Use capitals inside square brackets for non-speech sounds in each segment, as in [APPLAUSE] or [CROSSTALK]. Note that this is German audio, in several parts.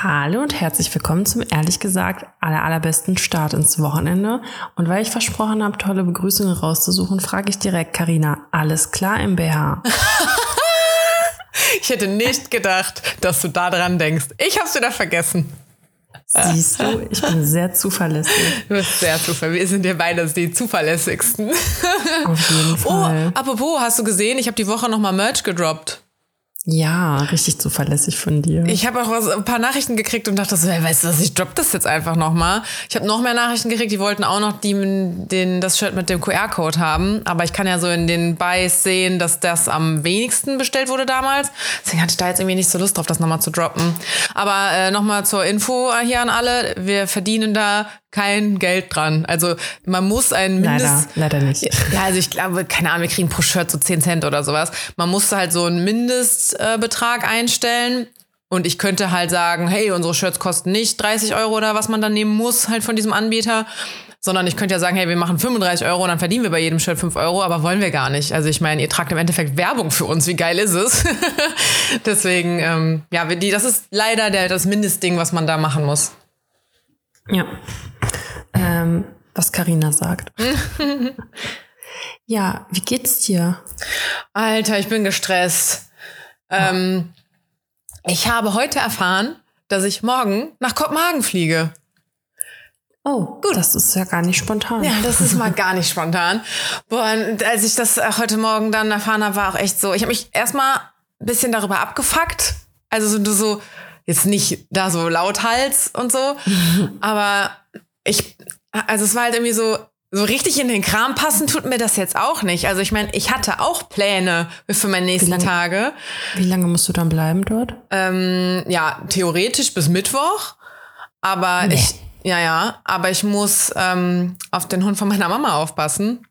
Hallo und herzlich willkommen zum ehrlich gesagt aller allerbesten Start ins Wochenende. Und weil ich versprochen habe, tolle Begrüßungen rauszusuchen, frage ich direkt Karina, alles klar im BH? [LAUGHS] ich hätte nicht gedacht, dass du da dran denkst. Ich hab's wieder vergessen. Siehst du, ich bin sehr zuverlässig. Du bist sehr zuverlässig. Wir sind ja beide die zuverlässigsten. Auf jeden Fall. Oh, apropos, hast du gesehen, ich habe die Woche nochmal Merch gedroppt. Ja, richtig zuverlässig von dir. Ich habe auch was, ein paar Nachrichten gekriegt und dachte so, hey, weißt du was, ich droppe das jetzt einfach nochmal. Ich habe noch mehr Nachrichten gekriegt, die wollten auch noch die, den, das Shirt mit dem QR-Code haben. Aber ich kann ja so in den Buys sehen, dass das am wenigsten bestellt wurde damals. Deswegen hatte ich da jetzt irgendwie nicht so Lust drauf, das nochmal zu droppen. Aber äh, nochmal zur Info hier an alle. Wir verdienen da kein Geld dran. Also man muss ein Mindest... Leider, leider nicht. Ja, also ich glaube, keine Ahnung, wir kriegen pro Shirt so 10 Cent oder sowas. Man muss halt so einen Mindestbetrag einstellen. Und ich könnte halt sagen, hey, unsere Shirts kosten nicht 30 Euro oder was man dann nehmen muss halt von diesem Anbieter. Sondern ich könnte ja sagen, hey, wir machen 35 Euro und dann verdienen wir bei jedem Shirt 5 Euro, aber wollen wir gar nicht. Also ich meine, ihr tragt im Endeffekt Werbung für uns. Wie geil ist es? [LAUGHS] Deswegen, ähm, ja, die, das ist leider der, das Mindestding, was man da machen muss. Ja. Ähm, was Karina sagt. [LAUGHS] ja, wie geht's dir? Alter, ich bin gestresst. Ähm, ich habe heute erfahren, dass ich morgen nach Kopenhagen fliege. Oh, gut. Das ist ja gar nicht spontan. Ja, das ist mal gar nicht spontan. Boah, und als ich das heute Morgen dann erfahren habe, war auch echt so. Ich habe mich erstmal ein bisschen darüber abgefuckt. Also so, so jetzt nicht da so lauthals und so, [LAUGHS] aber ich, also es war halt irgendwie so, so richtig in den Kram passen tut mir das jetzt auch nicht. Also ich meine, ich hatte auch Pläne für meine nächsten wie lange, Tage. Wie lange musst du dann bleiben dort? Ähm, ja, theoretisch bis Mittwoch. Aber nee. ich, ja, ja, aber ich muss ähm, auf den Hund von meiner Mama aufpassen.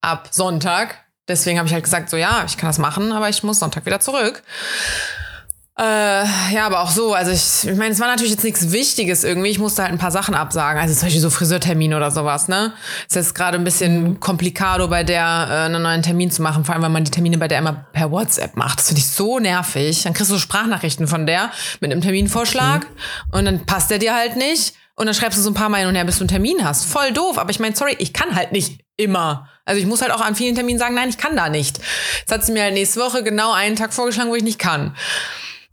Ab Sonntag. Deswegen habe ich halt gesagt, so ja, ich kann das machen, aber ich muss Sonntag wieder zurück. Äh, ja, aber auch so. Also ich, ich meine, es war natürlich jetzt nichts Wichtiges irgendwie. Ich musste halt ein paar Sachen absagen. Also zum Beispiel so Friseurtermin oder sowas, ne? Ist jetzt gerade ein bisschen mhm. komplikado bei der äh, einen neuen Termin zu machen, vor allem, wenn man die Termine bei der immer per WhatsApp macht. Das finde ich so nervig. Dann kriegst du Sprachnachrichten von der mit einem Terminvorschlag okay. und dann passt der dir halt nicht. Und dann schreibst du so ein paar Mal hin und her, bis du einen Termin hast. Voll doof. Aber ich meine, sorry, ich kann halt nicht immer. Also ich muss halt auch an vielen Terminen sagen, nein, ich kann da nicht. Jetzt hat sie mir halt nächste Woche genau einen Tag vorgeschlagen, wo ich nicht kann.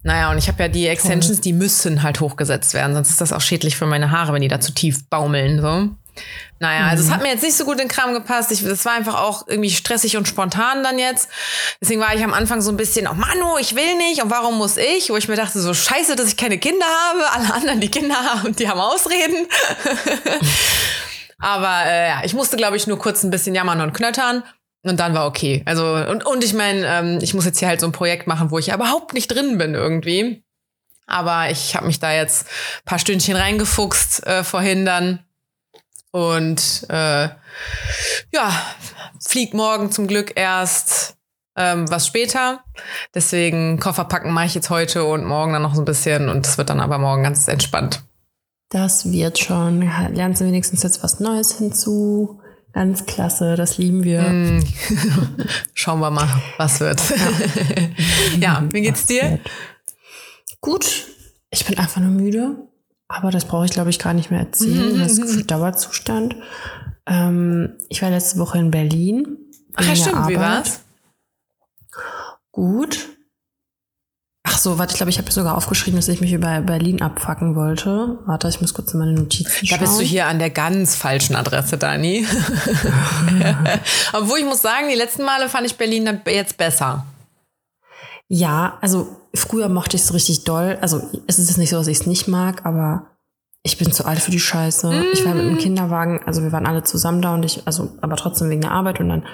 Naja, und ich habe ja die Extensions, Toll. die müssen halt hochgesetzt werden, sonst ist das auch schädlich für meine Haare, wenn die da zu tief baumeln. So. Naja, also es mhm. hat mir jetzt nicht so gut in den Kram gepasst. Ich, das war einfach auch irgendwie stressig und spontan dann jetzt. Deswegen war ich am Anfang so ein bisschen, oh Manu, ich will nicht und warum muss ich? Wo ich mir dachte, so scheiße, dass ich keine Kinder habe. Alle anderen, die Kinder haben und die haben Ausreden. [LAUGHS] Aber äh, ja, ich musste, glaube ich, nur kurz ein bisschen jammern und knöttern. Und dann war okay. Also, und, und ich meine, ähm, ich muss jetzt hier halt so ein Projekt machen, wo ich ja überhaupt nicht drin bin irgendwie. Aber ich habe mich da jetzt paar Stündchen reingefuchst äh, vorhin dann. Und äh, ja, fliegt morgen zum Glück erst ähm, was später. Deswegen Koffer packen mache ich jetzt heute und morgen dann noch so ein bisschen. Und es wird dann aber morgen ganz entspannt. Das wird schon. Lernst du wenigstens jetzt was Neues hinzu? Ganz klasse, das lieben wir. Mm. [LAUGHS] Schauen wir mal, was wird. Ja, [LAUGHS] wie geht's dir? Gut, ich bin einfach nur müde, aber das brauche ich, glaube ich, gar nicht mehr erzählen. [LAUGHS] Das ist Dauerzustand. Ähm, ich war letzte Woche in Berlin. Ach ja, stimmt, Arbeit. wie war's? Gut. So, warte, ich glaube, ich habe sogar aufgeschrieben, dass ich mich über Berlin abfacken wollte. Warte, ich muss kurz in meine Notizen schauen. Da bist du hier an der ganz falschen Adresse, Dani. [LAUGHS] Obwohl ich muss sagen, die letzten Male fand ich Berlin jetzt besser. Ja, also früher mochte ich es richtig doll. Also es ist jetzt nicht so, dass ich es nicht mag, aber ich bin zu alt für die Scheiße. Mm. Ich war mit dem Kinderwagen, also wir waren alle zusammen da und ich, also aber trotzdem wegen der Arbeit und dann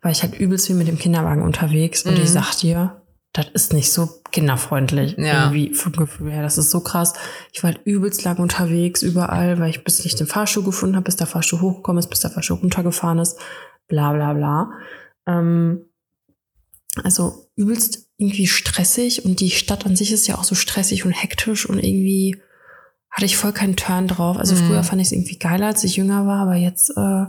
war ich halt übelst wie mit dem Kinderwagen unterwegs mm. und ich mhm. sag dir, das ist nicht so kinderfreundlich. Ja. Irgendwie vom Gefühl her. Das ist so krass. Ich war halt übelst lang unterwegs, überall, weil ich bis nicht den Fahrstuhl gefunden habe, bis der Fahrstuhl hochgekommen ist, bis der Fahrstuhl runtergefahren ist. Bla bla bla. Ähm, also übelst irgendwie stressig und die Stadt an sich ist ja auch so stressig und hektisch und irgendwie hatte ich voll keinen Turn drauf. Also mhm. früher fand ich es irgendwie geiler, als ich jünger war, aber jetzt äh,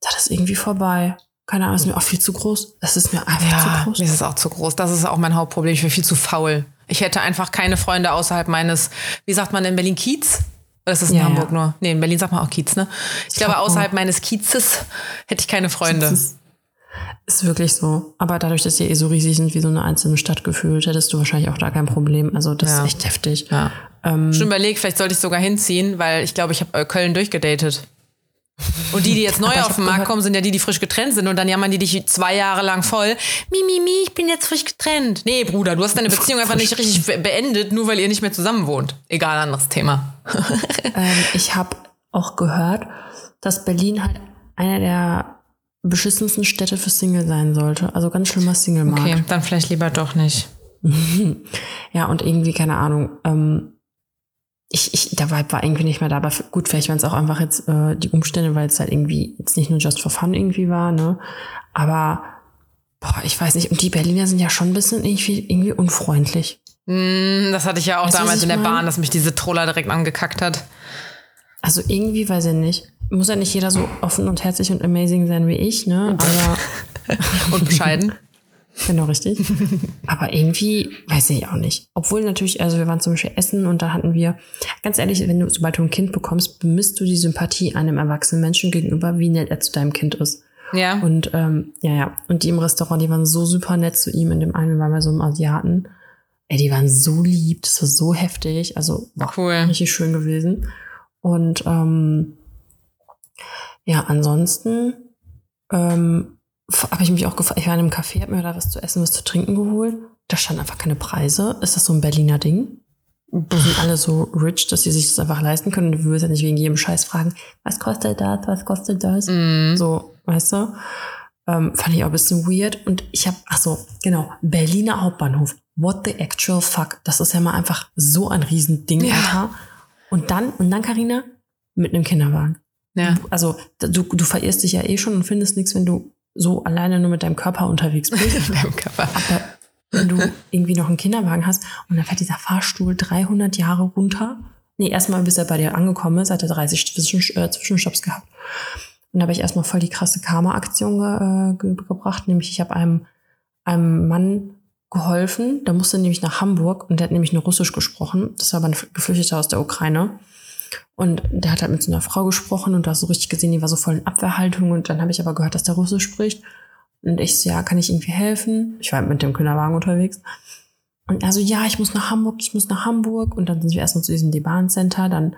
das ist irgendwie vorbei. Keine Ahnung, ist mir auch viel zu groß. Das ist mir einfach ja, zu groß. Mir ist es auch zu groß. Das ist auch mein Hauptproblem. Ich bin viel zu faul. Ich hätte einfach keine Freunde außerhalb meines, wie sagt man in Berlin, Kiez? Oder ist das in Ja, Hamburg ja. nur? Nee, in Berlin sagt man auch Kiez, ne? Ich, glaube, glaub auch. außerhalb meines Kiezes hätte ich keine Freunde. Ist, wirklich so. Aber dadurch, dass wir eh so riesig sind wie so eine einzelne Stadt gefühlt, hättest du wahrscheinlich auch da kein Problem. Also das Ja. ist echt heftig. Ja. Ähm, Schon überlegt, vielleicht sollte ich sogar hinziehen, weil ich glaube, ich habe Köln durchgedatet. Und die, die jetzt neu auf den Markt gehört- kommen, sind ja die, die frisch getrennt sind. Und dann jammern die dich zwei Jahre lang voll. Mi, mi, mi, ich bin jetzt frisch getrennt. Nee, Bruder, du hast deine Beziehung einfach nicht richtig be- beendet, nur weil ihr nicht mehr zusammen wohnt. Egal, anderes Thema. [LAUGHS] ähm, ich habe auch gehört, dass Berlin halt einer der beschissensten Städte für Single sein sollte. Also ganz schlimmer Single-Markt. Okay, dann vielleicht lieber doch nicht. [LAUGHS] Ja, und irgendwie, keine Ahnung, ähm, ich, ich, der Vibe war irgendwie nicht mehr da, aber gut, vielleicht waren es auch einfach jetzt äh, die Umstände, weil es halt irgendwie jetzt nicht nur just for fun irgendwie war, ne? Aber, boah, ich weiß nicht, und die Berliner sind ja schon ein bisschen irgendwie, irgendwie unfreundlich. Mm, Das hatte ich ja auch Weißt damals in der mein? Bahn, dass mich diese Troller direkt angekackt hat. Also irgendwie, weiß ich nicht. Muss ja nicht jeder so offen und herzlich und amazing sein wie ich, ne? Aber, [LAUGHS] Und bescheiden. Genau richtig. [LAUGHS] Aber irgendwie, weiß ich auch nicht. Obwohl natürlich, also wir waren zum Beispiel essen und da hatten wir, ganz ehrlich, wenn du, sobald du ein Kind bekommst, bemisst du die Sympathie einem erwachsenen Menschen gegenüber, wie nett er zu deinem Kind ist. ja. Und ähm, ja, ja. Und die im Restaurant, die waren so super nett zu ihm. In dem einen, wir waren bei so einem Asiaten. Ey, die waren so lieb, das war so heftig. Also boah, Cool. richtig schön gewesen. Und ähm, ja, ansonsten ähm, habe ich mich auch gefragt, ich war in einem Café, hab mir da was zu essen, was zu trinken geholt. Da standen einfach keine Preise. Ist das so ein Berliner Ding? Die sind alle so rich, dass sie sich das einfach leisten können. Du würdest ja nicht wegen jedem Scheiß fragen, was kostet das, was kostet das? Mm. So, weißt du? Ähm, fand ich auch ein bisschen weird. Und ich habe, ach so, genau, Berliner Hauptbahnhof. What the actual fuck? Das ist ja mal einfach so ein Riesending, Ja. Alter. Und dann, und dann, Karina mit einem Kinderwagen. Ja. Also, du, du verirrst dich ja eh schon und findest nichts, wenn du so alleine nur mit deinem Körper unterwegs bist. [LAUGHS] In deinem Körper. Aber wenn du irgendwie noch einen Kinderwagen hast und dann fährt dieser Fahrstuhl 300 Jahre runter. Nee, erstmal bis er bei dir angekommen ist, hat er 30 Zwischen, äh, Zwischenstopps gehabt. Und da habe ich erstmal voll die krasse Karma-Aktion ge, äh, ge, gebracht. Nämlich, ich habe einem, einem Mann geholfen, der musste nämlich nach Hamburg und der hat nämlich nur Russisch gesprochen. Das war aber ein Geflüchteter aus der Ukraine. Und der hat halt mit so einer Frau gesprochen und du hast so richtig gesehen, die war so voll in Abwehrhaltung. Und dann habe ich aber gehört, dass der Russisch spricht. Und ich so, ja, kann ich irgendwie helfen? Ich war halt mit dem Kinderwagen unterwegs. Und er so, ja, ich muss nach Hamburg, ich muss nach Hamburg. Und dann sind wir erstmal zu diesem D-Bahn-Center. Dann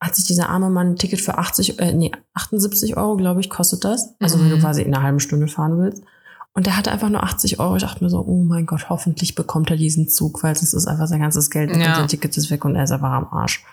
hat sich dieser arme Mann ein Ticket für 80, äh, nee, 78 Euro, glaube ich, kostet das. Also wenn du Mhm. quasi in einer halben Stunde fahren willst. Und der hatte einfach nur 80 Euro. Ich dachte mir so, oh mein Gott, hoffentlich bekommt er diesen Zug, weil sonst ist einfach sein ganzes Geld und Ja. sein Ticket ist weg und er ist einfach am Arsch.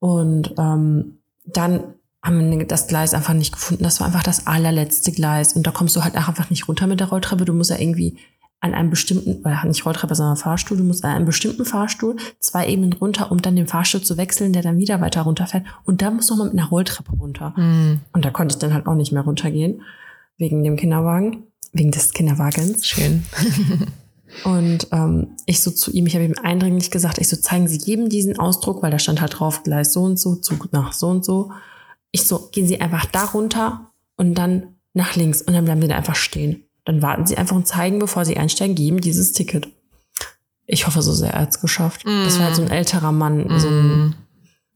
Und ähm, dann haben wir das Gleis einfach nicht gefunden. Das war einfach das allerletzte Gleis. Und da kommst du halt auch einfach nicht runter mit der Rolltreppe. Du musst ja irgendwie an einem bestimmten, oder nicht Rolltreppe, sondern Fahrstuhl, du musst an einem bestimmten Fahrstuhl zwei Ebenen runter, um dann den Fahrstuhl zu wechseln, der dann wieder weiter runterfährt. Und dann musst du noch mal mit einer Rolltreppe runter. Mm. Und da konnte ich dann halt auch nicht mehr runtergehen, wegen dem Kinderwagen, wegen des Kinderwagens. Schön. [LAUGHS] Und ähm, ich so zu ihm, ich habe ihm eindringlich gesagt, ich so, zeigen Sie jedem diesen Ausdruck, weil da stand halt drauf, Gleis so und so, Zug nach so und so. Ich so, gehen Sie einfach da runter und dann nach links und dann bleiben Sie da einfach stehen. Dann warten Sie einfach und zeigen, bevor Sie einsteigen, geben dieses Ticket. Ich hoffe so sehr, er hat's geschafft. Das war halt so ein älterer Mann, so ein, Mm.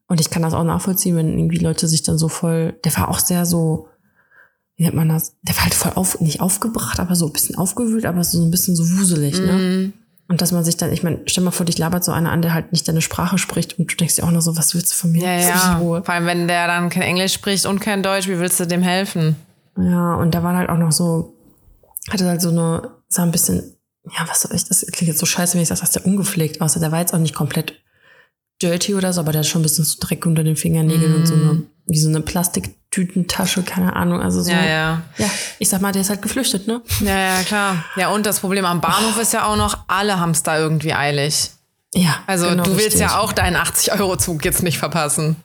und ich kann das auch nachvollziehen, wenn irgendwie Leute sich dann so voll, der war auch sehr so, wie nennt man das? Der war halt voll auf, nicht aufgebracht, aber so ein bisschen aufgewühlt, aber so ein bisschen so wuselig, ne? Mm. Und dass man sich dann, ich meine, stell mal vor, dich labert so einer an, der halt nicht deine Sprache spricht und du denkst dir auch noch so, was willst du von mir? Ja, ja. Ruhe. Vor allem, wenn der dann kein Englisch spricht und kein Deutsch, wie willst du dem helfen? Ja, und da war halt auch noch so, hatte halt so eine, sah ein bisschen, ja, was soll ich, das klingt jetzt so scheiße, wenn ich sage, dass der ungepflegt aussah. Der war jetzt auch nicht komplett dirty oder so, aber der hat schon ein bisschen so Dreck unter den Fingernägeln und so eine, wie so eine Plastiktütentasche, keine Ahnung, also so. Ja, ja. Ja, ich sag mal, der ist halt geflüchtet, ne? Ja, ja, klar. Ja, und das Problem am Bahnhof ist ja auch noch, alle haben es da irgendwie eilig. Ja. Also genau du willst richtig. ja auch deinen 80-Euro-Zug jetzt nicht verpassen.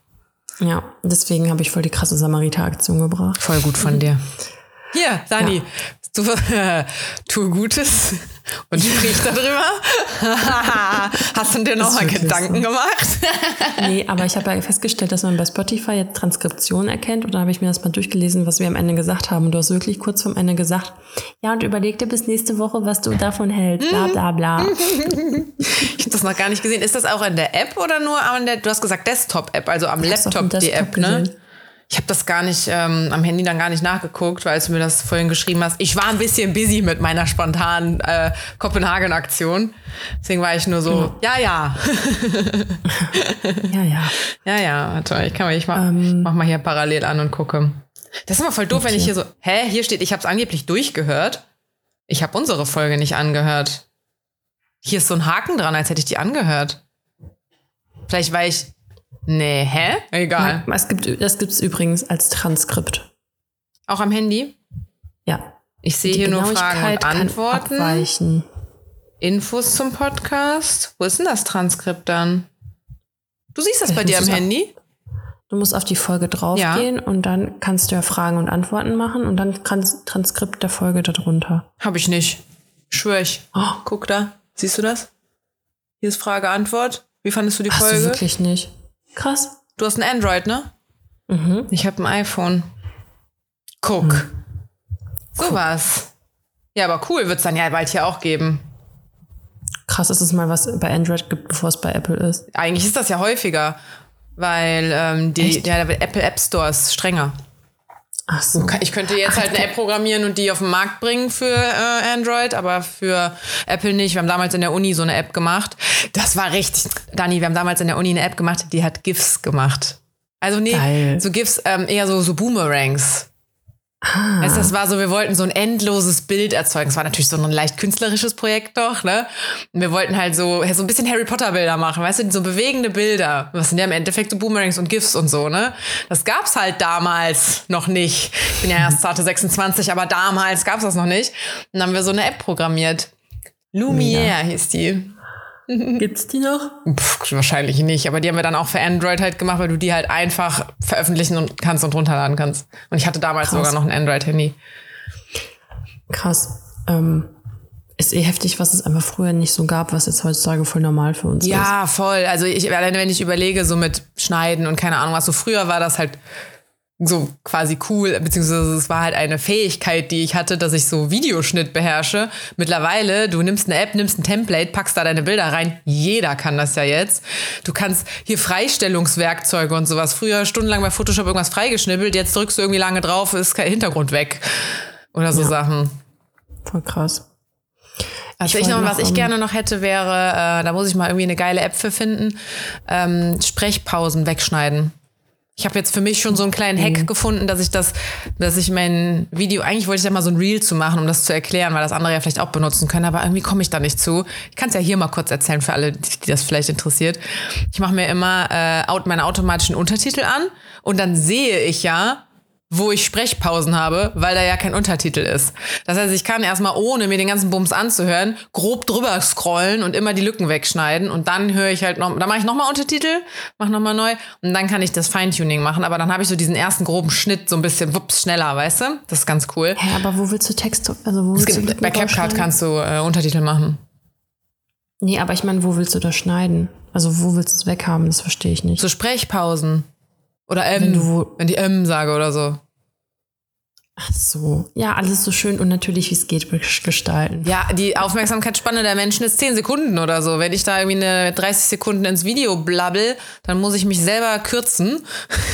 Ja, deswegen habe ich voll die krasse Samariter-Aktion gebracht. Voll gut von dir. Hier, Dani, Ja. Du, äh, [LAUGHS] tue Gutes und sprich darüber. [LAUGHS] Hast du dir nochmal Gedanken so. gemacht? [LAUGHS] nee, aber ich habe ja festgestellt, dass man bei Spotify jetzt Transkription erkennt. Und da habe ich mir das mal durchgelesen, was wir am Ende gesagt haben. Und du hast wirklich kurz vorm Ende gesagt, ja, und überleg dir bis nächste Woche, was du davon hältst. Bla bla bla. ich habe das noch gar nicht gesehen. Ist das auch in der App oder nur an der, du hast gesagt Desktop-App, also am Laptop die App, ne? Ich habe das gar nicht ähm, am Handy dann gar nicht nachgeguckt, weil du mir das vorhin geschrieben hast. Ich war ein bisschen busy mit meiner spontanen äh, Kopenhagen-Aktion. Deswegen war ich nur so, ja, ja. ja, ja. [LAUGHS] Ja, ja, warte, ich kann mal, ich mach, ähm, mach mal hier parallel an und gucke. Das ist immer voll doof, okay. wenn ich hier so, hä, hier steht, ich habe es angeblich durchgehört. Ich habe unsere Folge nicht angehört. Hier ist so ein Haken dran, als hätte ich die angehört. Vielleicht, weil ich Nee, hä? Egal. Es gibt, das gibt es übrigens als Transkript. Auch am Handy? Ja. Ich sehe hier nur Fragen und Antworten. Abweichen. Infos zum Podcast. Wo ist denn das Transkript dann? Du siehst das Vielleicht bei dir am Handy? Du musst auf die Folge draufgehen ja. und dann kannst du ja Fragen und Antworten machen und dann kannst Transkript der Folge darunter. Habe ich nicht. Schwör ich. Oh. Guck da. Siehst du das? Hier ist Frage, Antwort. Wie fandest du die Hast Folge? Du wirklich nicht. Krass. Du hast ein Android, ne? Mhm. Ich habe ein iPhone. Guck. Mhm. Sowas. Ja, aber cool wird es dann ja bald hier auch geben. Krass, dass es mal was bei Android gibt, bevor es bei Apple ist. Eigentlich ist das ja häufiger, weil ähm, die, der Apple App Store ist strenger. Ach so. Ich könnte jetzt Ach, halt eine App programmieren und die auf den Markt bringen für äh, Android, aber für Apple nicht. Wir haben damals in der Uni so eine App gemacht. Das war richtig. Dani, wir haben damals in der Uni eine App gemacht, die hat GIFs gemacht. Also nee, Geil. so GIFs, ähm, eher so, so Boomerangs. Ah. Also das war so, wir wollten so ein endloses Bild erzeugen. Es war natürlich so ein leicht künstlerisches Projekt doch, ne? Und wir wollten halt so, so ein bisschen Harry Potter Bilder machen, weißt du, so bewegende Bilder. Was sind ja im Endeffekt so Boomerangs und GIFs und so, ne? Das gab's halt damals noch nicht. Ich bin ja erst zarte 26, aber damals gab's das noch nicht. Und dann haben wir so eine App programmiert. Lumiere ja. hieß die. Gibt's die noch? Pff, wahrscheinlich nicht, aber die haben wir dann auch für Android halt gemacht, weil du die halt einfach veröffentlichen und kannst und runterladen kannst. Und ich hatte damals Krass. sogar noch ein Android-Handy. Krass. Ähm, ist eh heftig, was es einfach früher nicht so gab, was jetzt heutzutage voll normal für uns ja, ist. Ja, voll. Also ich, alleine wenn ich überlege, so mit Schneiden und keine Ahnung was, so früher war das halt so quasi cool, beziehungsweise es war halt eine Fähigkeit, die ich hatte, dass ich so Videoschnitt beherrsche. Mittlerweile, du nimmst eine App, nimmst ein Template, packst da deine Bilder rein. Jeder kann das ja jetzt. Du kannst hier Freistellungswerkzeuge und sowas. Früher stundenlang bei Photoshop irgendwas freigeschnibbelt, jetzt drückst du irgendwie lange drauf, ist kein Hintergrund weg. Oder so ja. Sachen. Voll krass. Also ich, ich noch, was ich gerne noch hätte, wäre, äh, da muss ich mal irgendwie eine geile App für finden, ähm, Sprechpausen wegschneiden. Ich habe jetzt für mich schon so einen kleinen Hack mhm. gefunden, dass ich das, dass ich mein Video, eigentlich wollte ich ja mal so ein Reel zu machen, um das zu erklären, weil das andere ja vielleicht auch benutzen können, aber irgendwie komme ich da nicht zu. Ich kann es ja hier mal kurz erzählen für alle, die, die das vielleicht interessiert. Ich mache mir immer äh, meine automatischen Untertitel an und dann sehe ich ja, wo ich Sprechpausen habe, weil da ja kein Untertitel ist. Das heißt, ich kann erstmal ohne mir den ganzen Bums anzuhören, grob drüber scrollen und immer die Lücken wegschneiden und dann höre ich halt noch, dann mache ich nochmal Untertitel, mache nochmal neu und dann kann ich das Feintuning machen, aber dann habe ich so diesen ersten groben Schnitt so ein bisschen wups schneller, weißt du? Das ist ganz cool. Hä, aber wo willst du Text, also wo willst gibt, du Bei CapCut kannst du äh, Untertitel machen. Nee, aber ich meine, wo willst du das schneiden? Also wo willst du es weghaben? Das verstehe ich nicht. So Sprechpausen. Oder M, wenn, du, wenn die M sage oder so. Ach so. Ja, alles so schön und natürlich, wie es geht, gestalten. Ja, die Aufmerksamkeitsspanne der Menschen ist 10 Sekunden oder so. Wenn ich da irgendwie eine 30 Sekunden ins Video blabbel, dann muss ich mich selber kürzen,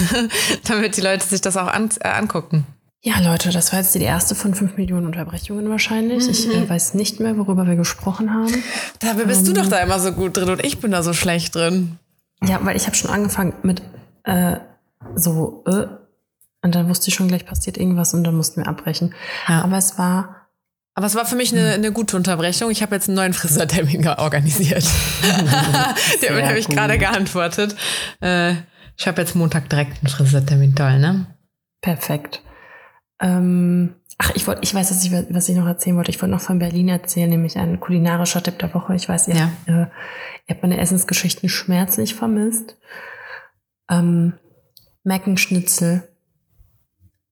[LAUGHS] damit die Leute sich das auch an, äh, angucken. Ja, Leute, das war jetzt die erste von 5 Millionen Unterbrechungen wahrscheinlich. Mhm. Ich äh, weiß nicht mehr, worüber wir gesprochen haben. Da bist ähm, du doch da immer so gut drin und ich bin da so schlecht drin. Ja, weil ich habe schon angefangen mit äh, so, äh, und dann wusste ich schon gleich passiert irgendwas und dann mussten wir abbrechen. Ja. Aber es war. Aber es war für mich eine, eine gute Unterbrechung. Ich habe jetzt einen neuen Friseurtermin [LAUGHS] organisiert. [LAUGHS] Hat mir nämlich gerade geantwortet. Äh, ich habe jetzt Montag direkt einen Friseurtermin. Toll, ne? Perfekt. Ähm, ach, ich wollte, ich weiß, dass ich, was ich noch erzählen wollte. Ich wollte noch von Berlin erzählen, nämlich ein kulinarischer Tipp der Woche. Ich weiß, ihr, ja. äh, ihr habt meine Essensgeschichten schmerzlich vermisst. Ähm, Meckenschnitzel.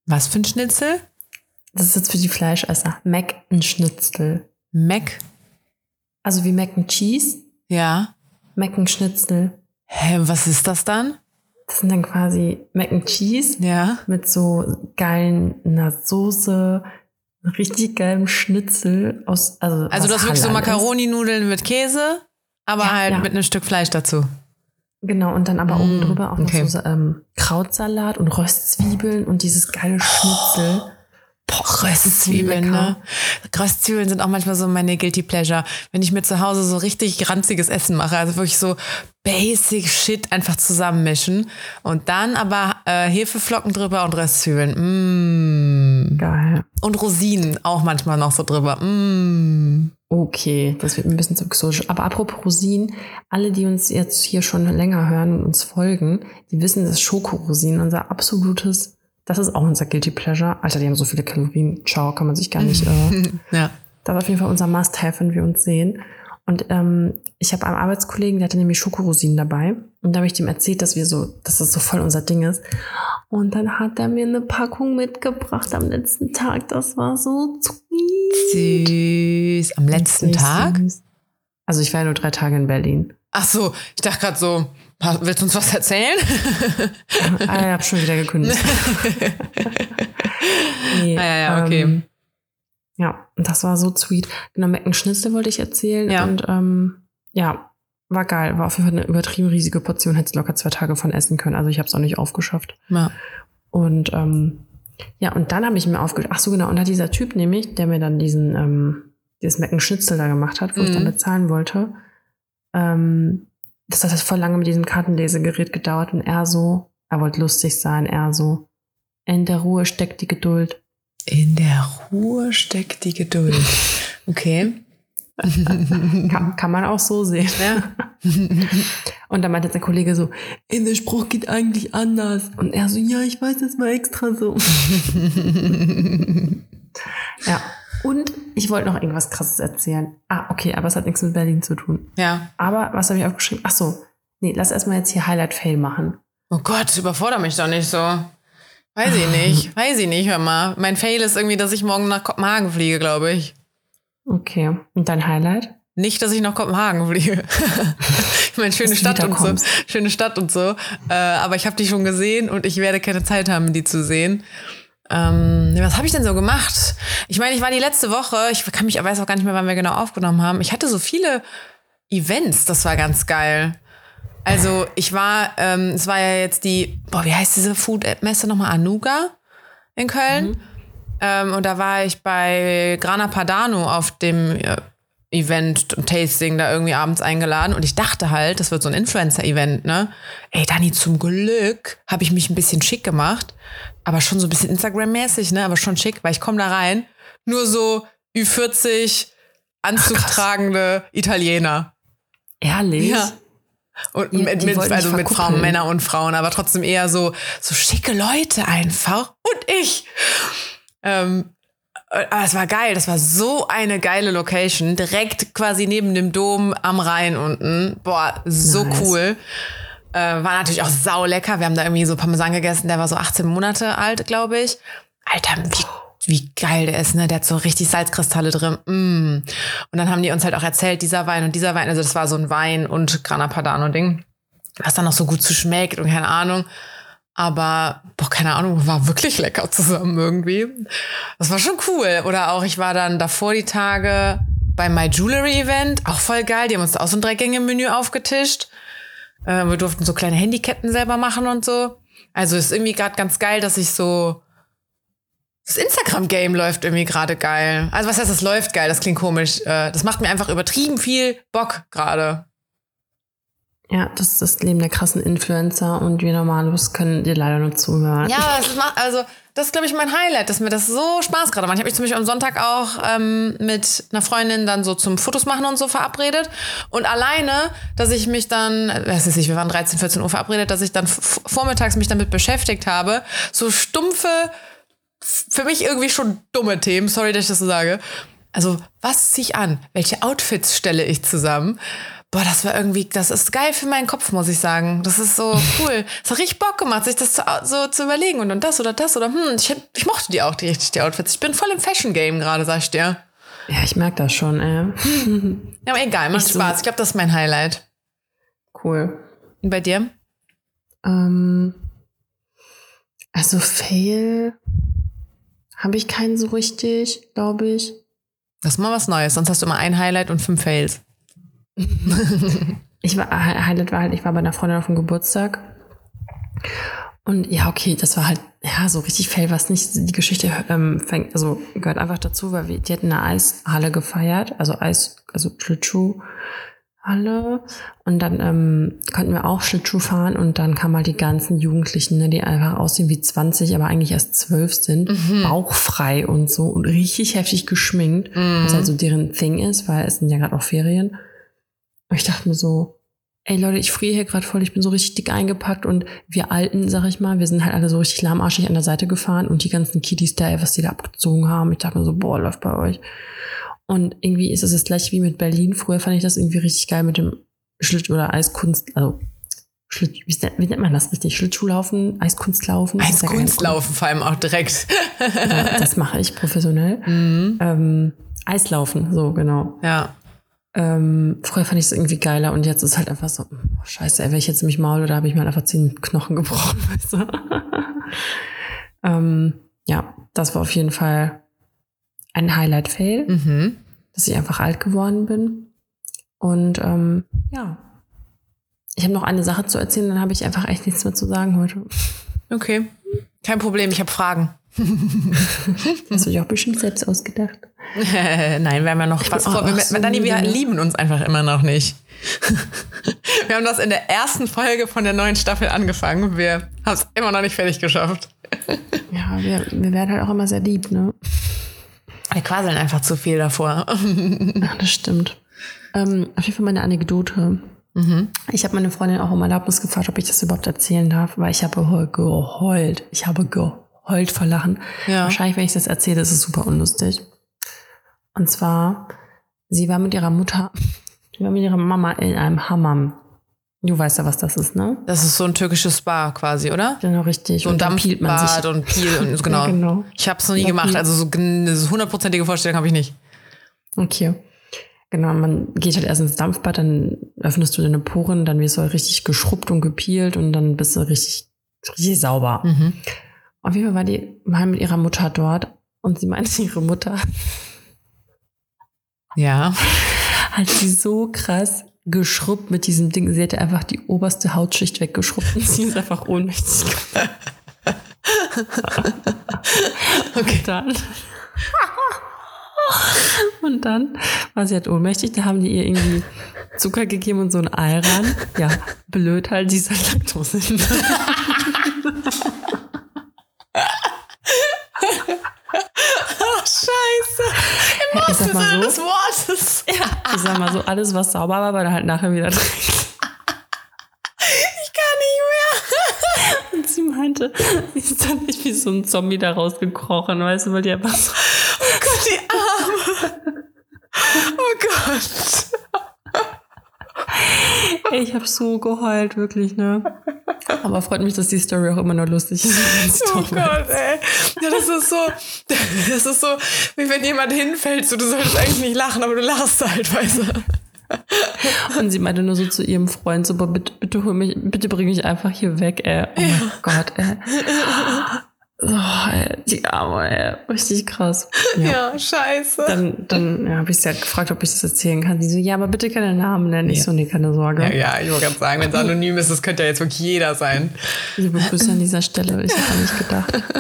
Was für ein Schnitzel? das ist jetzt für die Fleischesser, Mac and Schnitzel. Mac? Also wie Mac and Cheese, Ja. Mac and Schnitzel. Hä, was ist das dann? Das sind dann quasi Mac and Cheese Ja. mit so geilen einer Soße, richtig geilem Schnitzel aus. Also, Also du hast wirklich so. Macaroni-Nudeln mit Käse, aber Ja, halt ja. mit einem Stück Fleisch dazu. Genau, und dann aber oben Mm, drüber auch okay. noch so ähm, Krautsalat und Röstzwiebeln und dieses geile Schnitzel. Boah, Röstzwiebeln, ne? Röstzwiebeln sind auch manchmal so meine Guilty Pleasure. Wenn ich mir zu Hause so richtig ranziges Essen mache, also wirklich so basic Shit einfach zusammenmischen und dann aber äh, Hefeflocken drüber und Röstzwiebeln. Mm. Geil. Und Rosinen auch manchmal noch so drüber. Mm. Okay, das wird ein bisschen zu exotisch. Aber apropos Rosinen, alle, die uns jetzt hier schon länger hören und uns folgen, die wissen, dass Schokorosinen unser absolutes, das ist auch unser Guilty Pleasure. Alter, die haben so viele Kalorien. Ciao, kann man sich gar nicht. Äh, [LAUGHS] Ja. Das ist auf jeden Fall unser Must-Have, wenn wir uns sehen. Und ähm, ich habe einen Arbeitskollegen, der hatte nämlich Schokorosinen dabei. Und da habe ich dem erzählt, dass wir so, dass das so voll unser Ding ist. Und dann hat er mir eine Packung mitgebracht am letzten Tag. Das war so süß. Süß. Am letzten Tag? süß. Also ich war ja nur drei Tage in Berlin. Ach so, ich dachte gerade so, willst du uns was erzählen? ah, ich habe schon wieder gekündigt. [LAUGHS] nee, Ah, ja, ja, okay. Ähm, ja, und das war so sweet. Genau, Mecken Schnitzel wollte ich erzählen. Ja. Und ähm, ja, war geil. War auf jeden Fall eine übertrieben riesige Portion. Hättest locker zwei Tage von essen können. Also ich habe es auch nicht aufgeschafft. Ja. Und ähm, ja, und dann habe ich mir aufgeschafft. Ach so, genau. Und da dieser Typ nämlich, der mir dann diesen, ähm, dieses Mecken Schnitzel da gemacht hat, wo ich Mhm. dann bezahlen wollte, ähm, das hat halt voll lange mit diesem Kartenlesegerät gedauert. Und er so, er wollte lustig sein, er so, in der Ruhe steckt die Geduld. In der Ruhe steckt die Geduld. [LAUGHS] Okay. [LAUGHS] Kann, kann man auch so sehen. Ja. [LAUGHS] Und dann meinte der Kollege so, ey, der Spruch geht eigentlich anders. Und er so, ja, ich weiß, das war extra so. ja. Und ich wollte noch irgendwas krasses erzählen. Ah, okay, aber es hat nichts mit Berlin zu tun. ja. Aber was habe ich aufgeschrieben? Ach so. Nee, lass erstmal jetzt hier Highlight-Fail machen. Oh Gott, überfordere mich doch nicht so. Weiß ich nicht. Weiß ich nicht, hör mal. Mein Fail ist irgendwie, dass ich morgen nach Kopenhagen fliege, glaube ich. Okay. Und dein Highlight? Nicht, dass ich nach Kopenhagen fliege. [LAUGHS] ich meine, schöne Stadt und so. Schöne Stadt und so. Äh, aber ich habe die schon gesehen und ich werde keine Zeit haben, die zu sehen. Ähm, was habe ich denn so gemacht? Ich meine, ich war die letzte Woche, ich kann mich, weiß auch gar nicht mehr, wann wir genau aufgenommen haben. Ich hatte so viele Events, das war ganz geil. Also ich war, ähm, es war ja jetzt die, boah, wie heißt diese Food-Messe nochmal? Anuga in Köln. Ähm, und da war ich bei Grana Padano auf dem äh, Event und Tasting da irgendwie abends eingeladen und ich dachte halt, das wird so ein Influencer-Event, ne? Ey, Dani, zum Glück habe ich mich ein bisschen schick gemacht, aber schon so ein bisschen Instagram-mäßig, ne? Aber schon schick, weil ich komme da rein, nur so Ü40 anzugtragende Italiener. Ehrlich? Ja. Und Die- mit, die mit, also mit Frauen. Männer und Frauen, aber trotzdem eher so, so schicke Leute einfach. Und ich. Ähm, äh, aber es war geil, das war so eine geile Location, direkt quasi neben dem Dom am Rhein unten. Boah, so Nice. cool. Äh, war natürlich auch sau lecker. Wir haben da irgendwie so Parmesan gegessen, der war so 18 Monate alt, glaube ich. Alter, wie, wie geil der ist, ne? Der hat so richtig Salzkristalle drin. Mm. Und dann haben die uns halt auch erzählt, dieser Wein und dieser Wein, also das war so ein Wein und Grana Padano-Ding, was dann noch so gut zu schmeckt und keine Ahnung. Aber, boah, keine Ahnung, war wirklich lecker zusammen irgendwie. Das war schon cool. Oder auch, ich war dann davor die Tage beim My Jewelry Event, auch voll geil. Die haben uns auch so ein Dreigänge-Menü aufgetischt. Äh, wir durften so kleine Handyketten selber machen und so. Also ist irgendwie gerade ganz geil, dass ich so. Das Instagram-Game läuft irgendwie gerade geil. Also was heißt, das läuft geil? Das klingt komisch. Äh, das macht mir einfach übertrieben viel Bock gerade. Ja, das ist das Leben der krassen Influencer und wir Normalos können dir leider nur zuhören. Ja, das macht, also das ist, glaube ich, mein Highlight, dass mir das so Spaß gerade macht. Ich habe mich zum Beispiel am Sonntag auch ähm, mit einer Freundin dann so zum Fotos machen und so verabredet. Und alleine, dass ich mich dann, ist ich, wir waren 13, 14 Uhr verabredet, dass ich dann vormittags mich damit beschäftigt habe, so stumpfe, für mich irgendwie schon dumme Themen, sorry, dass ich das so sage. Also, was ziehe ich an? Welche Outfits stelle ich zusammen? boah, das war irgendwie, das ist geil für meinen Kopf, muss ich sagen. Das ist so [LAUGHS] cool. Es hat richtig Bock gemacht, sich das zu, so zu überlegen und, und das oder das oder hm, ich, ich mochte die auch, die richtig, die Outfits. Ich bin voll im Fashion-Game gerade, sag ich dir. Ja, ich merke das schon, ey. [LAUGHS] Ja, aber egal, macht Ich so- Spaß. Ich glaube, das ist mein Highlight. Cool. Und bei dir? Ähm, also Fail habe ich keinen so richtig, glaube ich. Das ist mal was Neues, sonst hast du immer ein Highlight und fünf Fails. Ich war, Highlight war halt, ich war bei einer Freundin auf dem Geburtstag. Und ja, okay, das war halt, ja, so richtig fail war es nicht. Die Geschichte ähm, fängt, also gehört einfach dazu, weil wir, die hatten eine Eishalle gefeiert, also Eis, also Schlittschuhhalle. Und dann ähm, konnten wir auch Schlittschuh fahren und dann kamen halt die ganzen Jugendlichen, ne, die einfach aussehen wie 20, aber eigentlich erst 12 sind, bauchfrei und so und richtig heftig geschminkt, was halt so deren Thing ist, weil es sind ja gerade auch Ferien. Und ich dachte mir so, ey Leute, ich friere hier gerade voll, ich bin so richtig dick eingepackt und wir Alten, sag ich mal, wir sind halt alle so richtig lahmarschig an der Seite gefahren und die ganzen Kiddies da, ey, was die da abgezogen haben, ich dachte mir so, boah, läuft bei euch. Und irgendwie ist es das gleiche wie mit Berlin. Früher fand ich das irgendwie richtig geil mit dem Schlitt- oder Eiskunst, also Schlitt, wie, nennt- wie nennt man das richtig? Schlittschuhlaufen, Eiskunstlaufen? Eiskunstlaufen vor allem auch direkt. Ja, das [LAUGHS] mache ich professionell. Mhm. Ähm, Eislaufen, so genau. Ja. Ähm, früher fand ich es irgendwie geiler und jetzt ist halt einfach so, oh, scheiße, ey, wenn ich jetzt mich maul oder habe ich mir einfach zehn Knochen gebrochen, [LAUGHS] weißt du? [LAUGHS] ähm, ja, das war auf jeden Fall ein Highlight-Fail, Mhm. dass ich einfach alt geworden bin. Und ähm, ja, ich habe noch eine Sache zu erzählen, dann habe ich einfach echt nichts mehr zu sagen heute. Okay. Kein Problem, ich habe Fragen. [LAUGHS] Hast du dich auch bestimmt selbst ausgedacht? [LAUGHS] Nein, wir haben ja noch was bin vor. Wir, so Dani, wir lieben uns einfach immer noch nicht. [LAUGHS] wir haben das in der ersten Folge von der neuen Staffel angefangen. Wir haben es immer noch nicht fertig geschafft. Ja, wir, wir werden halt auch immer sehr lieb, ne? Wir quasseln einfach zu viel davor. Ja, das stimmt. Ähm, auf jeden Fall meine Anekdote. Ich habe meine Freundin auch um Erlaubnis gefragt, ob ich das überhaupt erzählen darf, weil ich habe heu- geheult. Ich habe geheult vor Lachen. Ja. Wahrscheinlich, wenn ich das erzähle, ist es super unlustig. Und zwar, sie war mit ihrer Mutter, [LAUGHS] sie war mit ihrer Mama in einem Hammam. Du weißt ja, was das ist, ne? Das ist so ein türkisches Spa quasi, oder? Genau, richtig. So ein Und dann peelt man sich. Dampfbad und Peel und [LAUGHS] genau. Ja, genau. Ich habe es noch nie Ja, gemacht, also so eine hundertprozentige Vorstellung habe ich nicht. Okay. Genau, man geht halt erst ins Dampfbad, dann öffnest du deine Poren, dann wirst du halt richtig geschrubbt und gepielt und dann bist du richtig, richtig sauber. Mhm. Auf jeden Fall war die mal mit ihrer Mutter dort und sie meinte, ihre Mutter Ja. [LAUGHS] hat sie so krass geschrubbt mit diesem Ding. Sie hätte einfach die oberste Hautschicht weggeschrubbt und [LAUGHS] sie ist einfach ohnmächtig. Okay, dann. Und dann war sie halt ohnmächtig, da haben die ihr irgendwie Zucker gegeben und so ein Ayran. Ja, blöd halt, dieser Laktose. Oh, scheiße. Im Ja, wahrsten Sinne so. des Wortes. Ich sag mal so, alles was sauber war, war dann halt nachher wieder drin. Ich kann nicht mehr. Und sie meinte, sie ist dann nicht wie so ein Zombie da rausgekrochen, weißt du, weil die einfach so, Oh Gott, die Arme. Oh Gott. ey, ich hab so geheult, wirklich, ne? Aber freut mich, dass die Story auch immer noch lustig ist. [LAUGHS] Oh. Gott, ey. Ja, das ist so, [LAUGHS] das ist so, wie wenn jemand hinfällt, so, du solltest eigentlich nicht lachen, aber du lachst halt, weißt du. Und sie meinte nur so zu ihrem Freund, so, bitte, bitte hol mich, bitte bring mich einfach hier weg, ey. Oh mein Gott, ey. Oh, ey, die Arme, ey. Richtig krass. [LAUGHS] Ja. Ja, scheiße. Dann, dann ja, habe ich sie ja gefragt, ob ich das erzählen kann. Sie so, ja, aber bitte keine Namen nennen. Ich so, nee, keine Sorge. Ja, ja, ich wollte gerade sagen, wenn es anonym ist, das könnte ja jetzt wirklich jeder sein. Liebe Grüße an dieser Stelle. Ich habe nicht gedacht. [LAUGHS]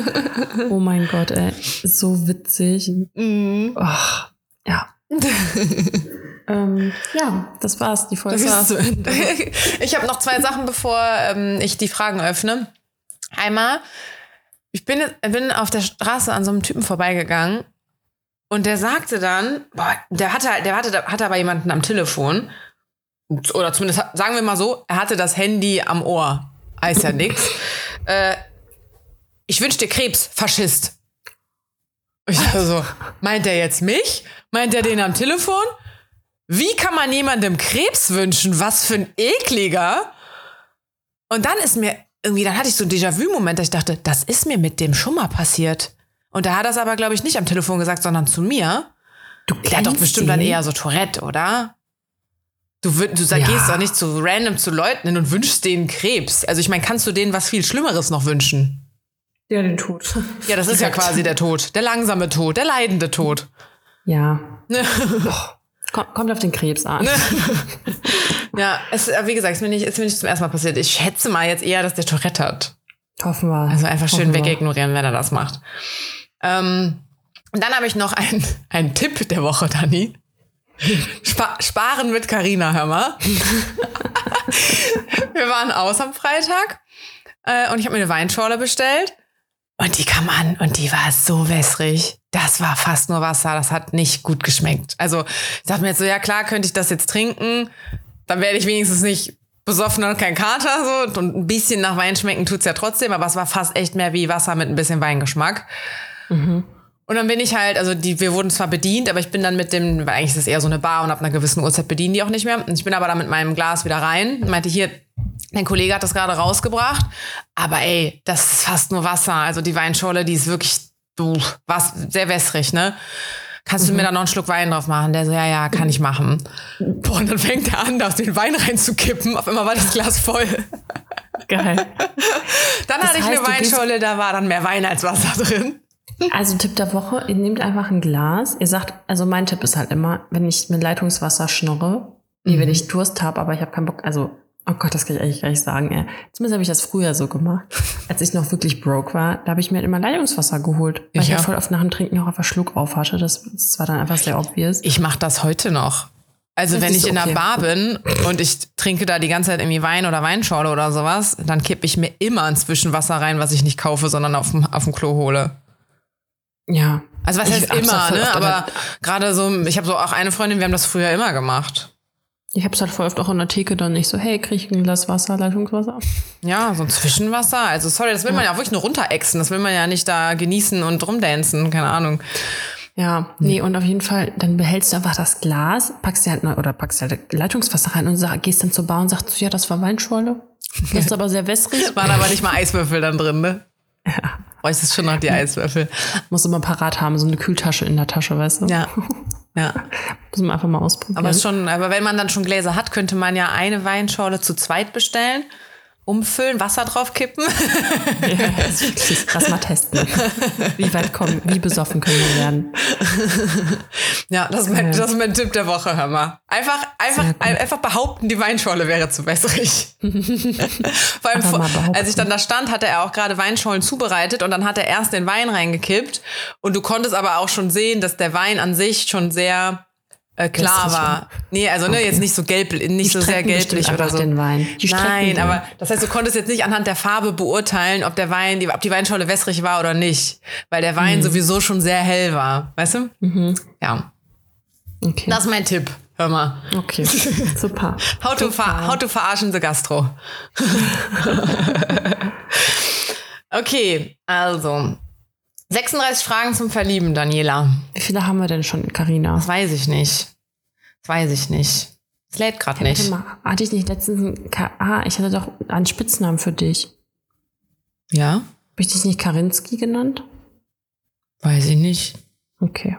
Oh mein Gott, ey. So witzig. Mhm. Oh, ja. [LAUGHS] ähm, ja, das war's. Die Folge ist zu Ende. Ich habe noch zwei Sachen, bevor ähm, ich die Fragen öffne. Einmal, ich bin, bin auf der Straße an so einem Typen vorbeigegangen und der sagte dann, boah, der hatte, der hatte, hatte aber jemanden am Telefon. Oder zumindest, sagen wir mal so, er hatte das Handy am Ohr. Heißt ja nix. [LAUGHS] Äh, ich wünsche dir Krebs, Faschist. Und Ich dachte so, meint der jetzt mich? Meint der den am Telefon? Wie kann man jemandem Krebs wünschen? Was für ein ekliger. Und dann ist mir irgendwie, dann hatte ich so einen Déjà-vu-Moment, dass ich dachte, das ist mir mit dem schon mal passiert. Und da hat er es aber, glaube ich, nicht am Telefon gesagt, sondern zu mir. Du Der hat doch bestimmt ihn? dann eher so Tourette, oder? Du, wün- du sag, Ja. gehst doch nicht zu random zu Leuten hin und wünschst denen Krebs. Also ich meine, kannst du denen was viel Schlimmeres noch wünschen? Ja, den Tod. Ja, das ist ja [LAUGHS] quasi der Tod. Der langsame Tod, der leidende Tod. Ja. [LAUGHS] Kommt, kommt auf den Krebs an. [LAUGHS] Ja, es, äh, wie gesagt, ist mir, nicht, ist mir nicht zum ersten Mal passiert. Ich schätze mal jetzt eher, dass der Tourette hat. Hoffen wir. Also einfach schön wegignorieren, wenn er das macht. Ähm, und dann habe ich noch einen, einen Tipp der Woche, Dani. Spa sparen mit Carina, hör mal. [LAUGHS] Wir waren aus am Freitag äh, und ich habe mir eine Weinschorle bestellt. Und die kam an und die war so wässrig. Das war fast nur Wasser. Das hat nicht gut geschmeckt. Also ich dachte mir jetzt so, ja klar, könnte ich das jetzt trinken. Dann werde ich wenigstens nicht besoffen und kein Kater. So. Und ein bisschen nach Wein schmecken tut's ja trotzdem, aber es war fast echt mehr wie Wasser mit ein bisschen Weingeschmack. Und dann bin ich halt, also die, wir wurden zwar bedient, aber ich bin dann mit dem, weil eigentlich ist es eher so eine Bar und ab einer gewissen Uhrzeit bedienen die auch nicht mehr. Und ich bin aber dann mit meinem Glas wieder rein und meinte, hier, dein Kollege hat das gerade rausgebracht, aber ey, das ist fast nur Wasser. Also die Weinschorle, die ist wirklich, du, was, sehr wässrig, ne? Kannst du mir da noch einen Schluck Wein drauf machen? Der so, ja, ja, kann ich machen. Boah, und dann fängt er an, da den Wein reinzukippen. Auf einmal war das Glas voll. Geil. Dann Das hatte ich heißt, eine Weinschorle, da war dann mehr Wein als Wasser drin. Also Tipp der Woche, ihr nehmt einfach ein Glas. Ihr sagt, also mein Tipp ist halt immer, wenn ich mit Leitungswasser schnurre, wie wenn ich Durst habe, aber ich habe keinen Bock, also, oh Gott, das kann ich eigentlich gar nicht sagen, ey. Zumindest habe ich das früher so gemacht. Als ich noch wirklich broke war, da habe ich mir halt immer Leitungswasser geholt. Weil Ich ich, ja voll oft nach dem Trinken auch einfach Schluck auf hatte. Das, das war dann einfach sehr obvious. Ich mache das heute noch. Also Das wenn ich in der okay. Bar bin und ich trinke da die ganze Zeit irgendwie Wein oder Weinschorle oder sowas, dann kippe ich mir immer ein Zwischenwasser rein, was ich nicht kaufe, sondern auf dem, auf dem Klo hole. Ja. Also was Ich heißt immer, ne? Aber gerade so, ich habe so auch eine Freundin, wir haben das früher immer gemacht. Ich habe es halt voll oft auch in der Theke dann nicht so, hey, krieg ich ein Glas Wasser, Leitungswasser? Ja, so ein Zwischenwasser. Also sorry, das will man ja auch wirklich nur runterexen. Das will man ja nicht da genießen und rumdancen, keine Ahnung. Ja, nee, und auf jeden Fall, dann behältst du einfach das Glas, packst dir halt neu, oder packst halt Leitungswasser rein und sag, gehst dann zur Bar und sagst, so, ja, das war Weinschorle. Das ist aber sehr wässrig. [LAUGHS] Waren aber nicht mal Eiswürfel dann drin, ne? Ja. Bräuchtest schon noch die Eiswürfel. Muss immer parat haben, so eine Kühltasche in der Tasche, weißt du? Ja. [LAUGHS] Ja. Muss man einfach mal ausprobieren. Aber schon, aber wenn man dann schon Gläser hat, könnte man ja eine Weinschorle zu zweit bestellen, umfüllen, Wasser draufkippen. ja, das lass mal testen. Wie weit kommen, wie besoffen können wir werden? Ja, das ist mein, das ist mein Tipp der Woche, hör mal. Einfach, einfach, einfach behaupten, die Weinschorle wäre zu wässrig. [LAUGHS] Vor allem, vor- als ich dann da stand, hatte er auch gerade Weinschollen zubereitet und dann hat er erst den Wein reingekippt und du konntest aber auch schon sehen, dass der Wein an sich schon sehr äh, klar war. Nee, also ne, jetzt nicht so gelb, nicht so sehr gelblich oder so. den Wein. Die Nein, den. aber das heißt, du konntest jetzt nicht anhand der Farbe beurteilen, ob der Wein, die, ob die Weinschorle wässrig war oder nicht, weil der Wein Mhm. sowieso schon sehr hell war, weißt du? Ja, Okay. das ist mein Tipp. Hör mal. okay. [LAUGHS] Super. How to, ver how to verarschen the Gastro. [LAUGHS] [LAUGHS] okay, also 36 Fragen zum Verlieben, Daniela. Wie viele haben wir denn schon, Karina? Das weiß ich nicht. Das weiß ich nicht. Es lädt gerade Warte nicht. mal, hatte ich nicht letztens einen Ka Ah, ich hatte doch einen Spitznamen für dich. Ja? Habe ich dich nicht Karinski genannt? Weiß ich nicht. Okay.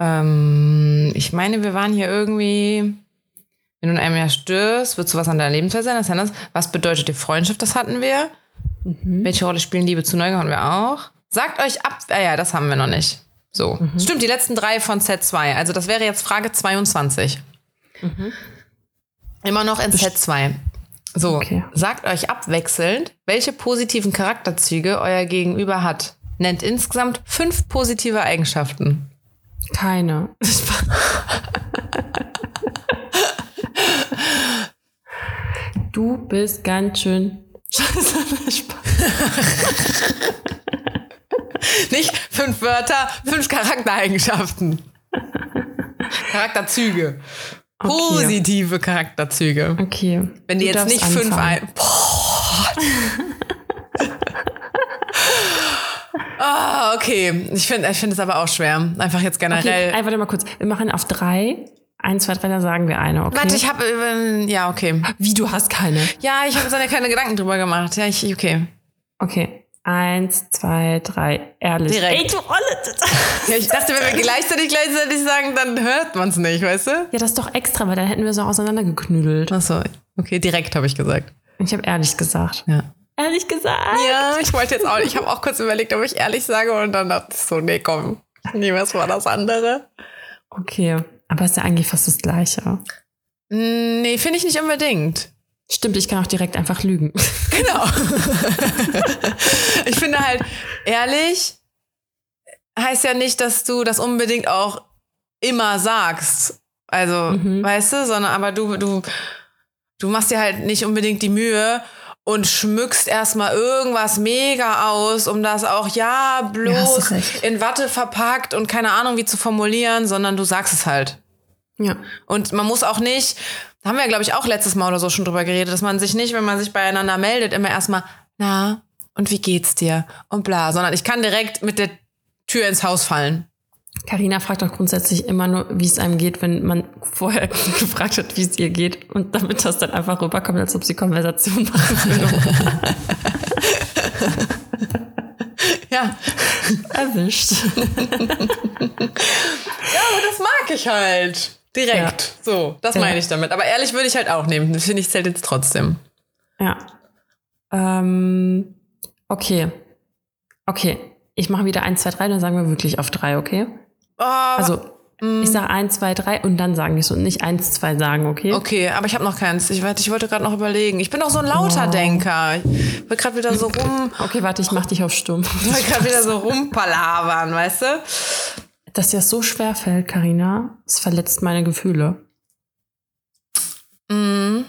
Ähm, ich meine, wir waren hier irgendwie, wenn du in einem Jahr stirbst, wird sowas an deiner Lebensweise sein. Das heißt, was bedeutet die Freundschaft? Das hatten wir. Welche Rolle spielen Liebe zu Neugier? Haben wir auch. Sagt euch ab. Ah ja, das haben wir noch nicht. So. Stimmt, die letzten drei von Set 2. Also das wäre jetzt Frage 22. Immer noch in Set 2. So, Okay. sagt euch abwechselnd, welche positiven Charakterzüge euer Gegenüber hat. Nennt insgesamt fünf positive Eigenschaften. Keine. [LAUGHS] Du bist ganz schön. [LAUGHS] [LAUGHS] [LAUGHS] Nicht fünf Wörter, fünf Charaktereigenschaften. [LAUGHS] Charakterzüge. Positive Charakterzüge. Okay. Wenn die Du jetzt nicht fünf anfangen. ein. Boah. [LAUGHS] Ah, okay. Ich finde ich find es aber auch schwer. Einfach jetzt Okay, generell. ey, warte mal kurz. Wir machen auf drei. Eins, zwei, drei, dann sagen wir eine, okay? Warte, ich habe, äh, ja, okay. Wie, du hast keine? Ja, ich habe jetzt keine Gedanken drüber gemacht. Ja, ich, okay. Okay. Eins, zwei, drei, ehrlich. Direkt. Ey, du Olle. [LAUGHS] Ja, ich dachte, wenn wir [LAUGHS] gleichzeitig gleichzeitig sagen, dann hört man es nicht, weißt du? Ja, das ist doch extra, weil dann hätten wir so auseinandergeknüdelt. Achso, okay, direkt habe ich gesagt. Ich habe ehrlich gesagt. Ja. Ehrlich gesagt? Ja, ich wollte jetzt auch, ich habe auch kurz überlegt, ob ich ehrlich sage und dann dachte ich so, nee, komm, nee, was war das andere? Okay, aber ist ja eigentlich fast das Gleiche. Nee, finde ich nicht unbedingt. Stimmt, ich kann auch direkt einfach lügen. [LAUGHS] [LAUGHS] Genau. ich finde halt, ehrlich heißt ja nicht, dass du das unbedingt auch immer sagst. Also, Mhm. weißt du, sondern aber du, du, du machst dir halt nicht unbedingt die Mühe und schmückst erstmal irgendwas mega aus, um das auch ja Ja, bloß recht. in Watte verpackt und keine Ahnung wie zu formulieren, sondern du sagst es halt. Ja. Und man muss auch nicht, da haben wir, glaube ich, auch letztes Mal oder so schon drüber geredet, dass man sich nicht, wenn man sich beieinander meldet, immer erstmal, na, und wie geht's dir? Und bla, sondern ich kann direkt mit der Tür ins Haus fallen. Carina fragt auch grundsätzlich immer nur, wie es einem geht, wenn man vorher [LAUGHS] gefragt hat, wie es ihr geht. Und damit das dann einfach rüberkommt, als ob sie Konversation machen würde. [LAUGHS] Ja. [LAUGHS] Erwischt. Ja, aber das mag ich halt. Direkt. So, das Ja. meine ich damit. Aber ehrlich würde ich halt auch nehmen. Das finde ich zählt jetzt trotzdem. Ja. Ähm, okay. Okay. Ich mache wieder eins, zwei, drei, dann sagen wir wirklich auf drei, okay? Oh, Also, ich sage eins, zwei, drei und dann sagen wir es und nicht eins, zwei sagen, okay? okay, aber ich habe noch keins. Ich, warte, ich wollte gerade noch überlegen. Ich bin doch so ein lauter Oh. Denker. Ich wollte gerade wieder so rum, Okay, warte, ich mach dich auf stumm. ich wollte gerade wieder so rumpalavern, weißt du? Dass dir das so schwer fällt, Carina, es verletzt meine Gefühle. Mhm.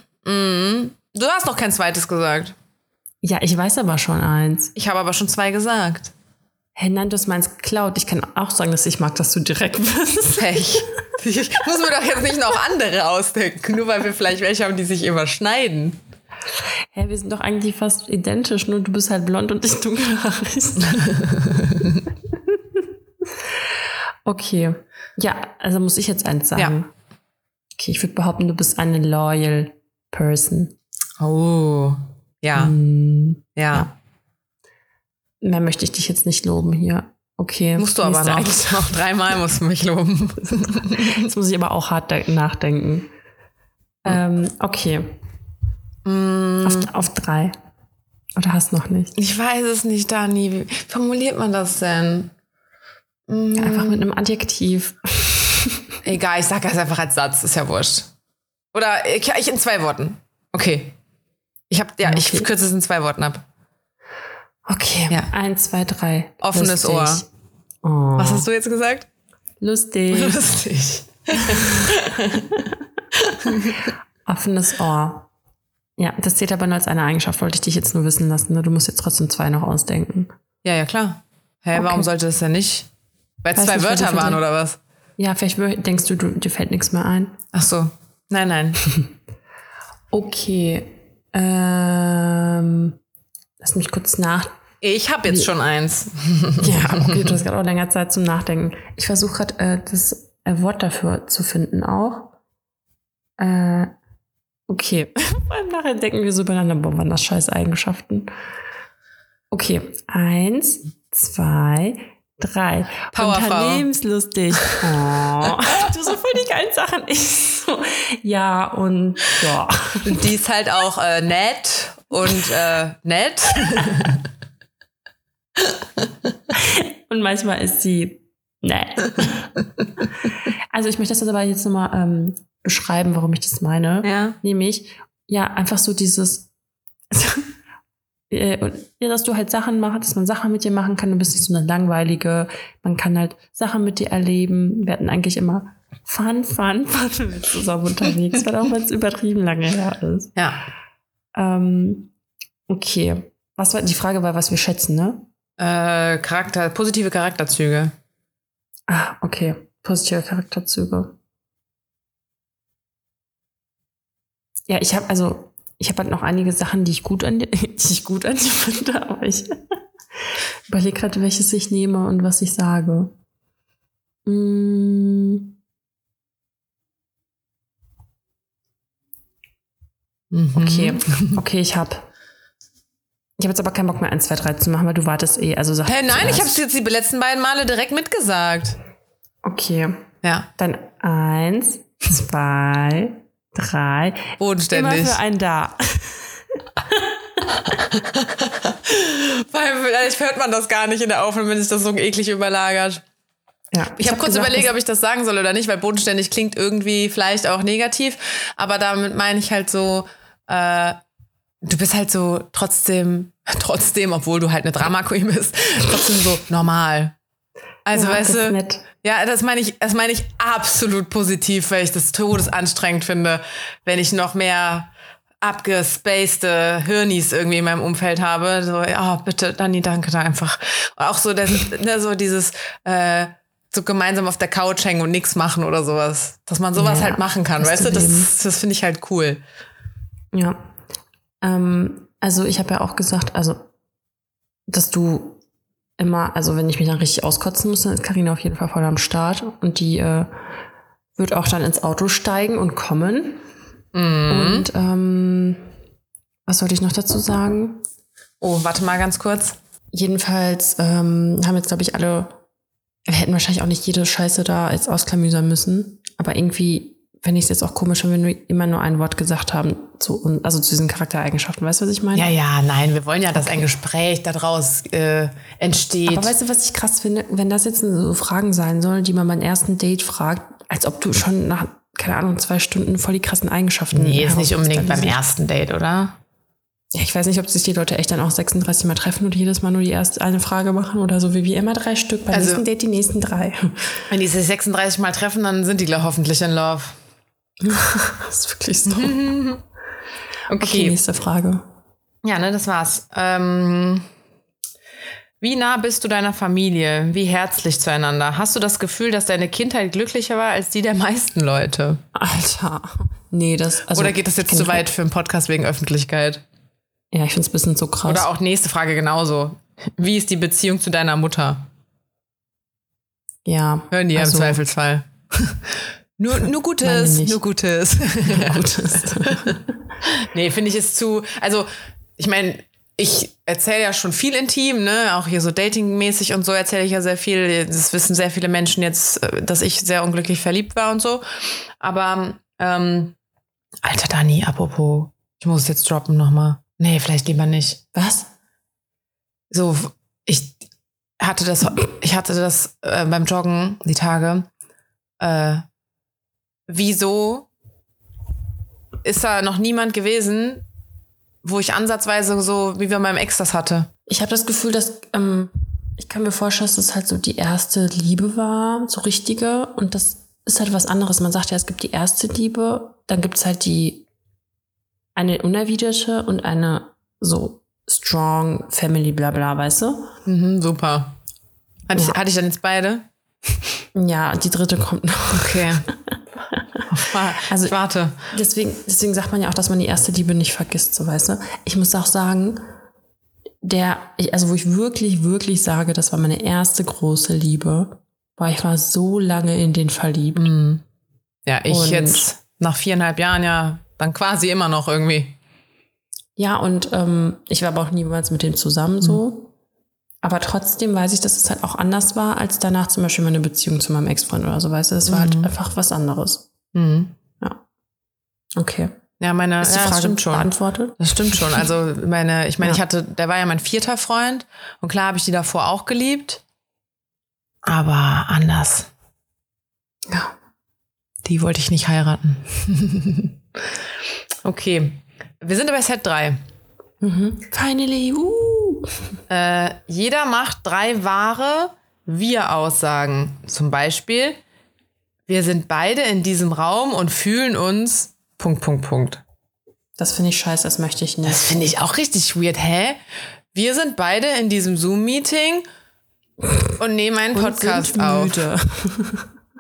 Du hast noch kein zweites gesagt. Ja, ich weiß aber schon eins. Ich habe aber schon zwei gesagt. Hey, nein, du meinst Cloud. Ich kann auch sagen, dass ich mag, dass du direkt bist. Pech. Ich muss mir doch jetzt nicht noch andere ausdenken, nur weil wir vielleicht welche haben, die sich überschneiden. Hey, wir sind doch eigentlich fast identisch, nur du bist halt blond und ich dunkelhaarig. [LAUGHS] okay. Ja, also muss ich jetzt eins sagen. Ja. Okay, ich würde behaupten, du bist eine loyal person. Oh. Ja. Hm, Ja. mehr möchte ich dich jetzt nicht loben hier. Okay. Musst du aber noch. Eins. noch dreimal musst du mich loben. [LAUGHS] Jetzt muss ich aber auch hart de- nachdenken. Ähm, okay. Mm. Auf, auf drei. Oder hast noch nicht? Ich weiß es nicht, Dani. Wie formuliert man das denn? Mm. Einfach mit einem Adjektiv. [LAUGHS] Egal, ich sag das einfach als Satz, ist ja wurscht. Oder ich, ich in zwei Worten. Okay. Ich hab, ja, Okay. ich kürze es in zwei Worten ab. Okay. Ja. Eins, zwei, drei. Offenes Lustig. Ohr. Oh. Was hast du jetzt gesagt? Lustig. Lustig. [LAUGHS] Offenes Ohr. Ja, das zählt aber nur als eine Eigenschaft, wollte ich dich jetzt nur wissen lassen. ne? Du musst jetzt trotzdem zwei noch ausdenken. Ja, ja, klar. Hä, Okay. warum sollte es denn nicht? Weil es zwei nicht, Wörter waren oder was? Ja, vielleicht denkst du, du, dir fällt nichts mehr ein. Ach so. Nein, nein. [LAUGHS] Okay. Ähm, lass mich kurz nach. Ich habe jetzt schon eins. [LAUGHS] Ja, okay, du [LAUGHS] hast gerade auch länger Zeit zum Nachdenken. Ich versuche gerade äh, das äh, Wort dafür zu finden auch. Äh, okay. Beim Nachher denken wir so übereinander, boah, waren das scheiß Eigenschaften. Okay, eins, zwei, drei. Powerfrau. Unternehmenslustig. [LAUGHS] Oh, du so voll die geilen Sachen. Ich [LAUGHS] so, ja, und ja. Und die ist halt auch äh, nett und äh, nett. [LAUGHS] Und manchmal ist sie nett. also ich möchte das aber jetzt nochmal ähm, beschreiben, warum ich das meine. Ja. Nämlich, ja, einfach so dieses, äh, ja, dass du halt Sachen machst, dass man Sachen mit dir machen kann, du bist nicht so eine langweilige, man kann halt Sachen mit dir erleben. Wir hatten eigentlich immer Fun, Fun, [LAUGHS] Fun, wir zusammen unterwegs waren, auch wenn es übertrieben lange her ist. Ja. Ähm, okay. Was war, die Frage war, was wir schätzen, ne? Äh, Charakter, positive Charakterzüge. Ah, okay. Positive Charakterzüge. Ja, ich habe also, ich habe halt noch einige Sachen, die ich gut an, [LAUGHS] die ich gut an dir finde, aber ich [LAUGHS] überlege gerade, welches ich nehme und was ich sage. Mm. Mhm. Okay, okay, ich habe. Ich habe jetzt aber keinen Bock mehr 1, 2, 3 zu machen, weil du wartest eh. Also sag hey, nein, ich habe es jetzt die letzten beiden Male direkt mitgesagt. Okay. Ja. Dann eins, zwei, drei. Immer bodenständig. für ein Da. Weil vielleicht hört man das gar nicht in der Aufnahme, wenn sich das so eklig überlagert. Ja, Ich habe hab kurz überlegt, ob ich das sagen soll oder nicht, weil bodenständig klingt irgendwie vielleicht auch negativ. Aber damit meine ich halt so, äh, du bist halt so trotzdem, trotzdem, obwohl du halt eine Drama Queen bist, trotzdem so normal. Also Ja, weißt du, nett. Ja, das meine ich, das meine ich absolut positiv, weil ich das todesanstrengend finde, wenn ich noch mehr abgespacede Hirnis irgendwie in meinem Umfeld habe. So, ja, bitte, Dani, danke da einfach. Auch so, das, ne, so dieses äh, so gemeinsam auf der Couch hängen und nichts machen oder sowas. Dass man sowas Ja, halt machen kann, weißt du? Leben. Das, das finde ich halt cool. Ja. Ähm, also ich habe ja auch gesagt, also, dass du immer, also wenn ich mich dann richtig auskotzen muss, dann ist Karina auf jeden Fall voll am Start und die äh, wird auch dann ins Auto steigen und kommen. Mhm. Und ähm, was sollte ich noch dazu sagen? Oh, warte mal ganz kurz. Jedenfalls ähm, haben jetzt, glaube ich, alle, wir hätten wahrscheinlich auch nicht jede Scheiße da jetzt ausklamüsern müssen, aber irgendwie fände ich es jetzt auch komisch, wenn wir nur, immer nur ein Wort gesagt haben, zu, also zu diesen Charaktereigenschaften. Weißt du, was ich meine? Ja, ja, nein, wir wollen ja, dass ein Gespräch daraus äh, entsteht. Aber weißt du, was ich krass finde? Wenn das jetzt so Fragen sein sollen, die man beim ersten Date fragt, als ob du schon nach, keine Ahnung, zwei Stunden voll die krassen Eigenschaften nee, ist nicht unbedingt beim ersten Date, oder? Ja, ich weiß nicht, ob sich die Leute echt dann auch 36 Mal treffen und jedes Mal nur die erste eine Frage machen oder so wie wir immer drei Stück. Beim Also- nächsten Date die nächsten drei. Wenn die sich 36 Mal treffen, dann sind die gleich hoffentlich in Love. Das [LAUGHS] ist wirklich so. [LAUGHS] Okay, Okay. nächste Frage. Ja, ne, das war's. Ähm, wie nah bist du deiner Familie? Wie herzlich zueinander? Hast du das Gefühl, dass deine Kindheit glücklicher war als die der meisten Leute? Alter. Nee, das. Also, Oder geht das jetzt zu weit für einen Podcast wegen Öffentlichkeit? Ja, ich finde es ein bisschen so krass. Oder auch nächste Frage genauso. Wie ist die Beziehung zu deiner Mutter? ja. Hören die ja im also, Zweifelsfall. Nur, nur Gutes, nur Gutes. [LAUGHS] Gutes. [LAUGHS] Nee, finde ich es zu. Also, ich meine, ich erzähle ja schon viel intim, ne? Auch hier so datingmäßig und so erzähle ich ja sehr viel. Das wissen sehr viele Menschen jetzt, äh, dass ich sehr unglücklich verliebt war und so. Aber, ähm, alter Dani, apropos, ich muss es jetzt droppen nochmal. Nee, vielleicht lieber nicht. Was? So, ich hatte das, ich hatte das äh, beim Joggen die Tage. Äh, wieso ist da noch niemand gewesen, wo ich ansatzweise so, wie wir beim Ex das hatte? Ich habe das Gefühl, dass ähm, ich kann mir vorstellen, dass das halt so die erste Liebe war, so richtige. Und das ist halt was anderes. Man sagt ja, es gibt die erste Liebe, dann gibt es halt die eine unerwiderte und eine so strong Family, bla bla, weißt du? Mhm, super. Hatte, ich, Ja. hatte ich dann jetzt beide? Ja, die dritte kommt noch. Okay. [LAUGHS] also, ich warte. Deswegen, deswegen sagt man ja auch, dass man die erste Liebe nicht vergisst, so weißt du. Ich muss auch sagen, der, also wo ich wirklich, wirklich sage, das war meine erste große Liebe, weil ich war so lange in den verliebt. Mhm. Ja, ich Und- jetzt nach viereinhalb Jahren ja dann quasi immer noch irgendwie. Ja, und ähm, ich war aber auch niemals mit dem zusammen so. Aber trotzdem weiß ich, dass es halt auch anders war, als danach zum Beispiel meine Beziehung zu meinem Ex-Freund oder so, weißt du. Das war halt einfach was anderes. Mhm. Okay. Ja, meine, Ist die ja, das Frage stimmt schon. beantwortet? Das stimmt schon. [LAUGHS] Also meine, ich meine, Ja. ich hatte, der war ja mein vierter Freund und klar habe ich die davor auch geliebt, aber anders. Ja. Die wollte ich nicht heiraten. [LAUGHS] okay, wir sind bei Set 3. Mhm. Finally, uh. Äh, jeder macht drei wahre Wir-Aussagen. Zum Beispiel, wir sind beide in diesem Raum und fühlen uns Punkt, Punkt, Punkt. Das finde ich scheiße, das möchte ich nicht. Das finde ich auch richtig weird. Hä? Wir sind beide in diesem Zoom-Meeting und nehmen einen Podcast auf.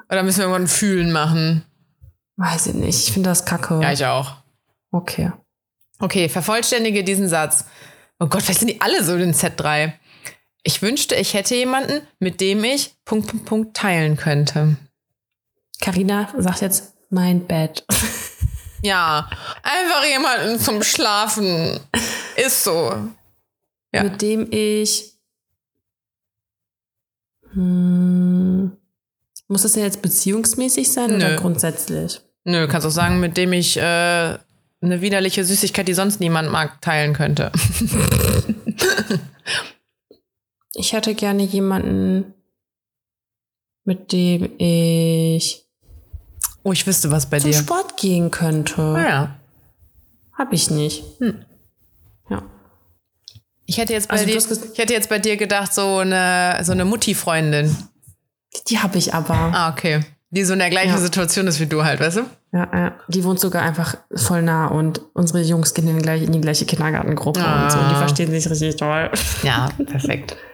Oder müssen wir irgendwann ein Fühlen machen? Weiß ich nicht. Ich finde das kacke. Ja, ich auch. okay. Okay, vervollständige diesen Satz. Oh Gott, vielleicht sind die alle so in Set 3. Ich wünschte, ich hätte jemanden, mit dem ich Punkt, Punkt, Punkt teilen könnte. Carina sagt jetzt mein Bett. Ja, einfach jemanden zum Schlafen. Ist so. Ja. Mit dem ich. Hm, muss das ja jetzt beziehungsmäßig sein oder Nö. grundsätzlich? Nö, kannst auch sagen, mit dem ich äh, eine widerliche Süßigkeit, die sonst niemand mag, teilen könnte. Ich hätte gerne jemanden, mit dem ich Oh, ich wüsste was bei zum dir. Sport gehen könnte. Ah, ja. Hab ich nicht. Ja. Ich hätte jetzt bei Also dir, ich hätte jetzt bei dir gedacht, so eine, so eine Mutti-Freundin. Die habe ich aber. Ah, okay. Die so in der gleichen Ja. Situation ist wie du halt, weißt du? Ja, ja. Die wohnt sogar einfach voll nah und unsere Jungs gehen in, gleich, in die gleiche Kindergartengruppe und so. Und die Ah. verstehen sich richtig toll. Ja, perfekt. [LAUGHS]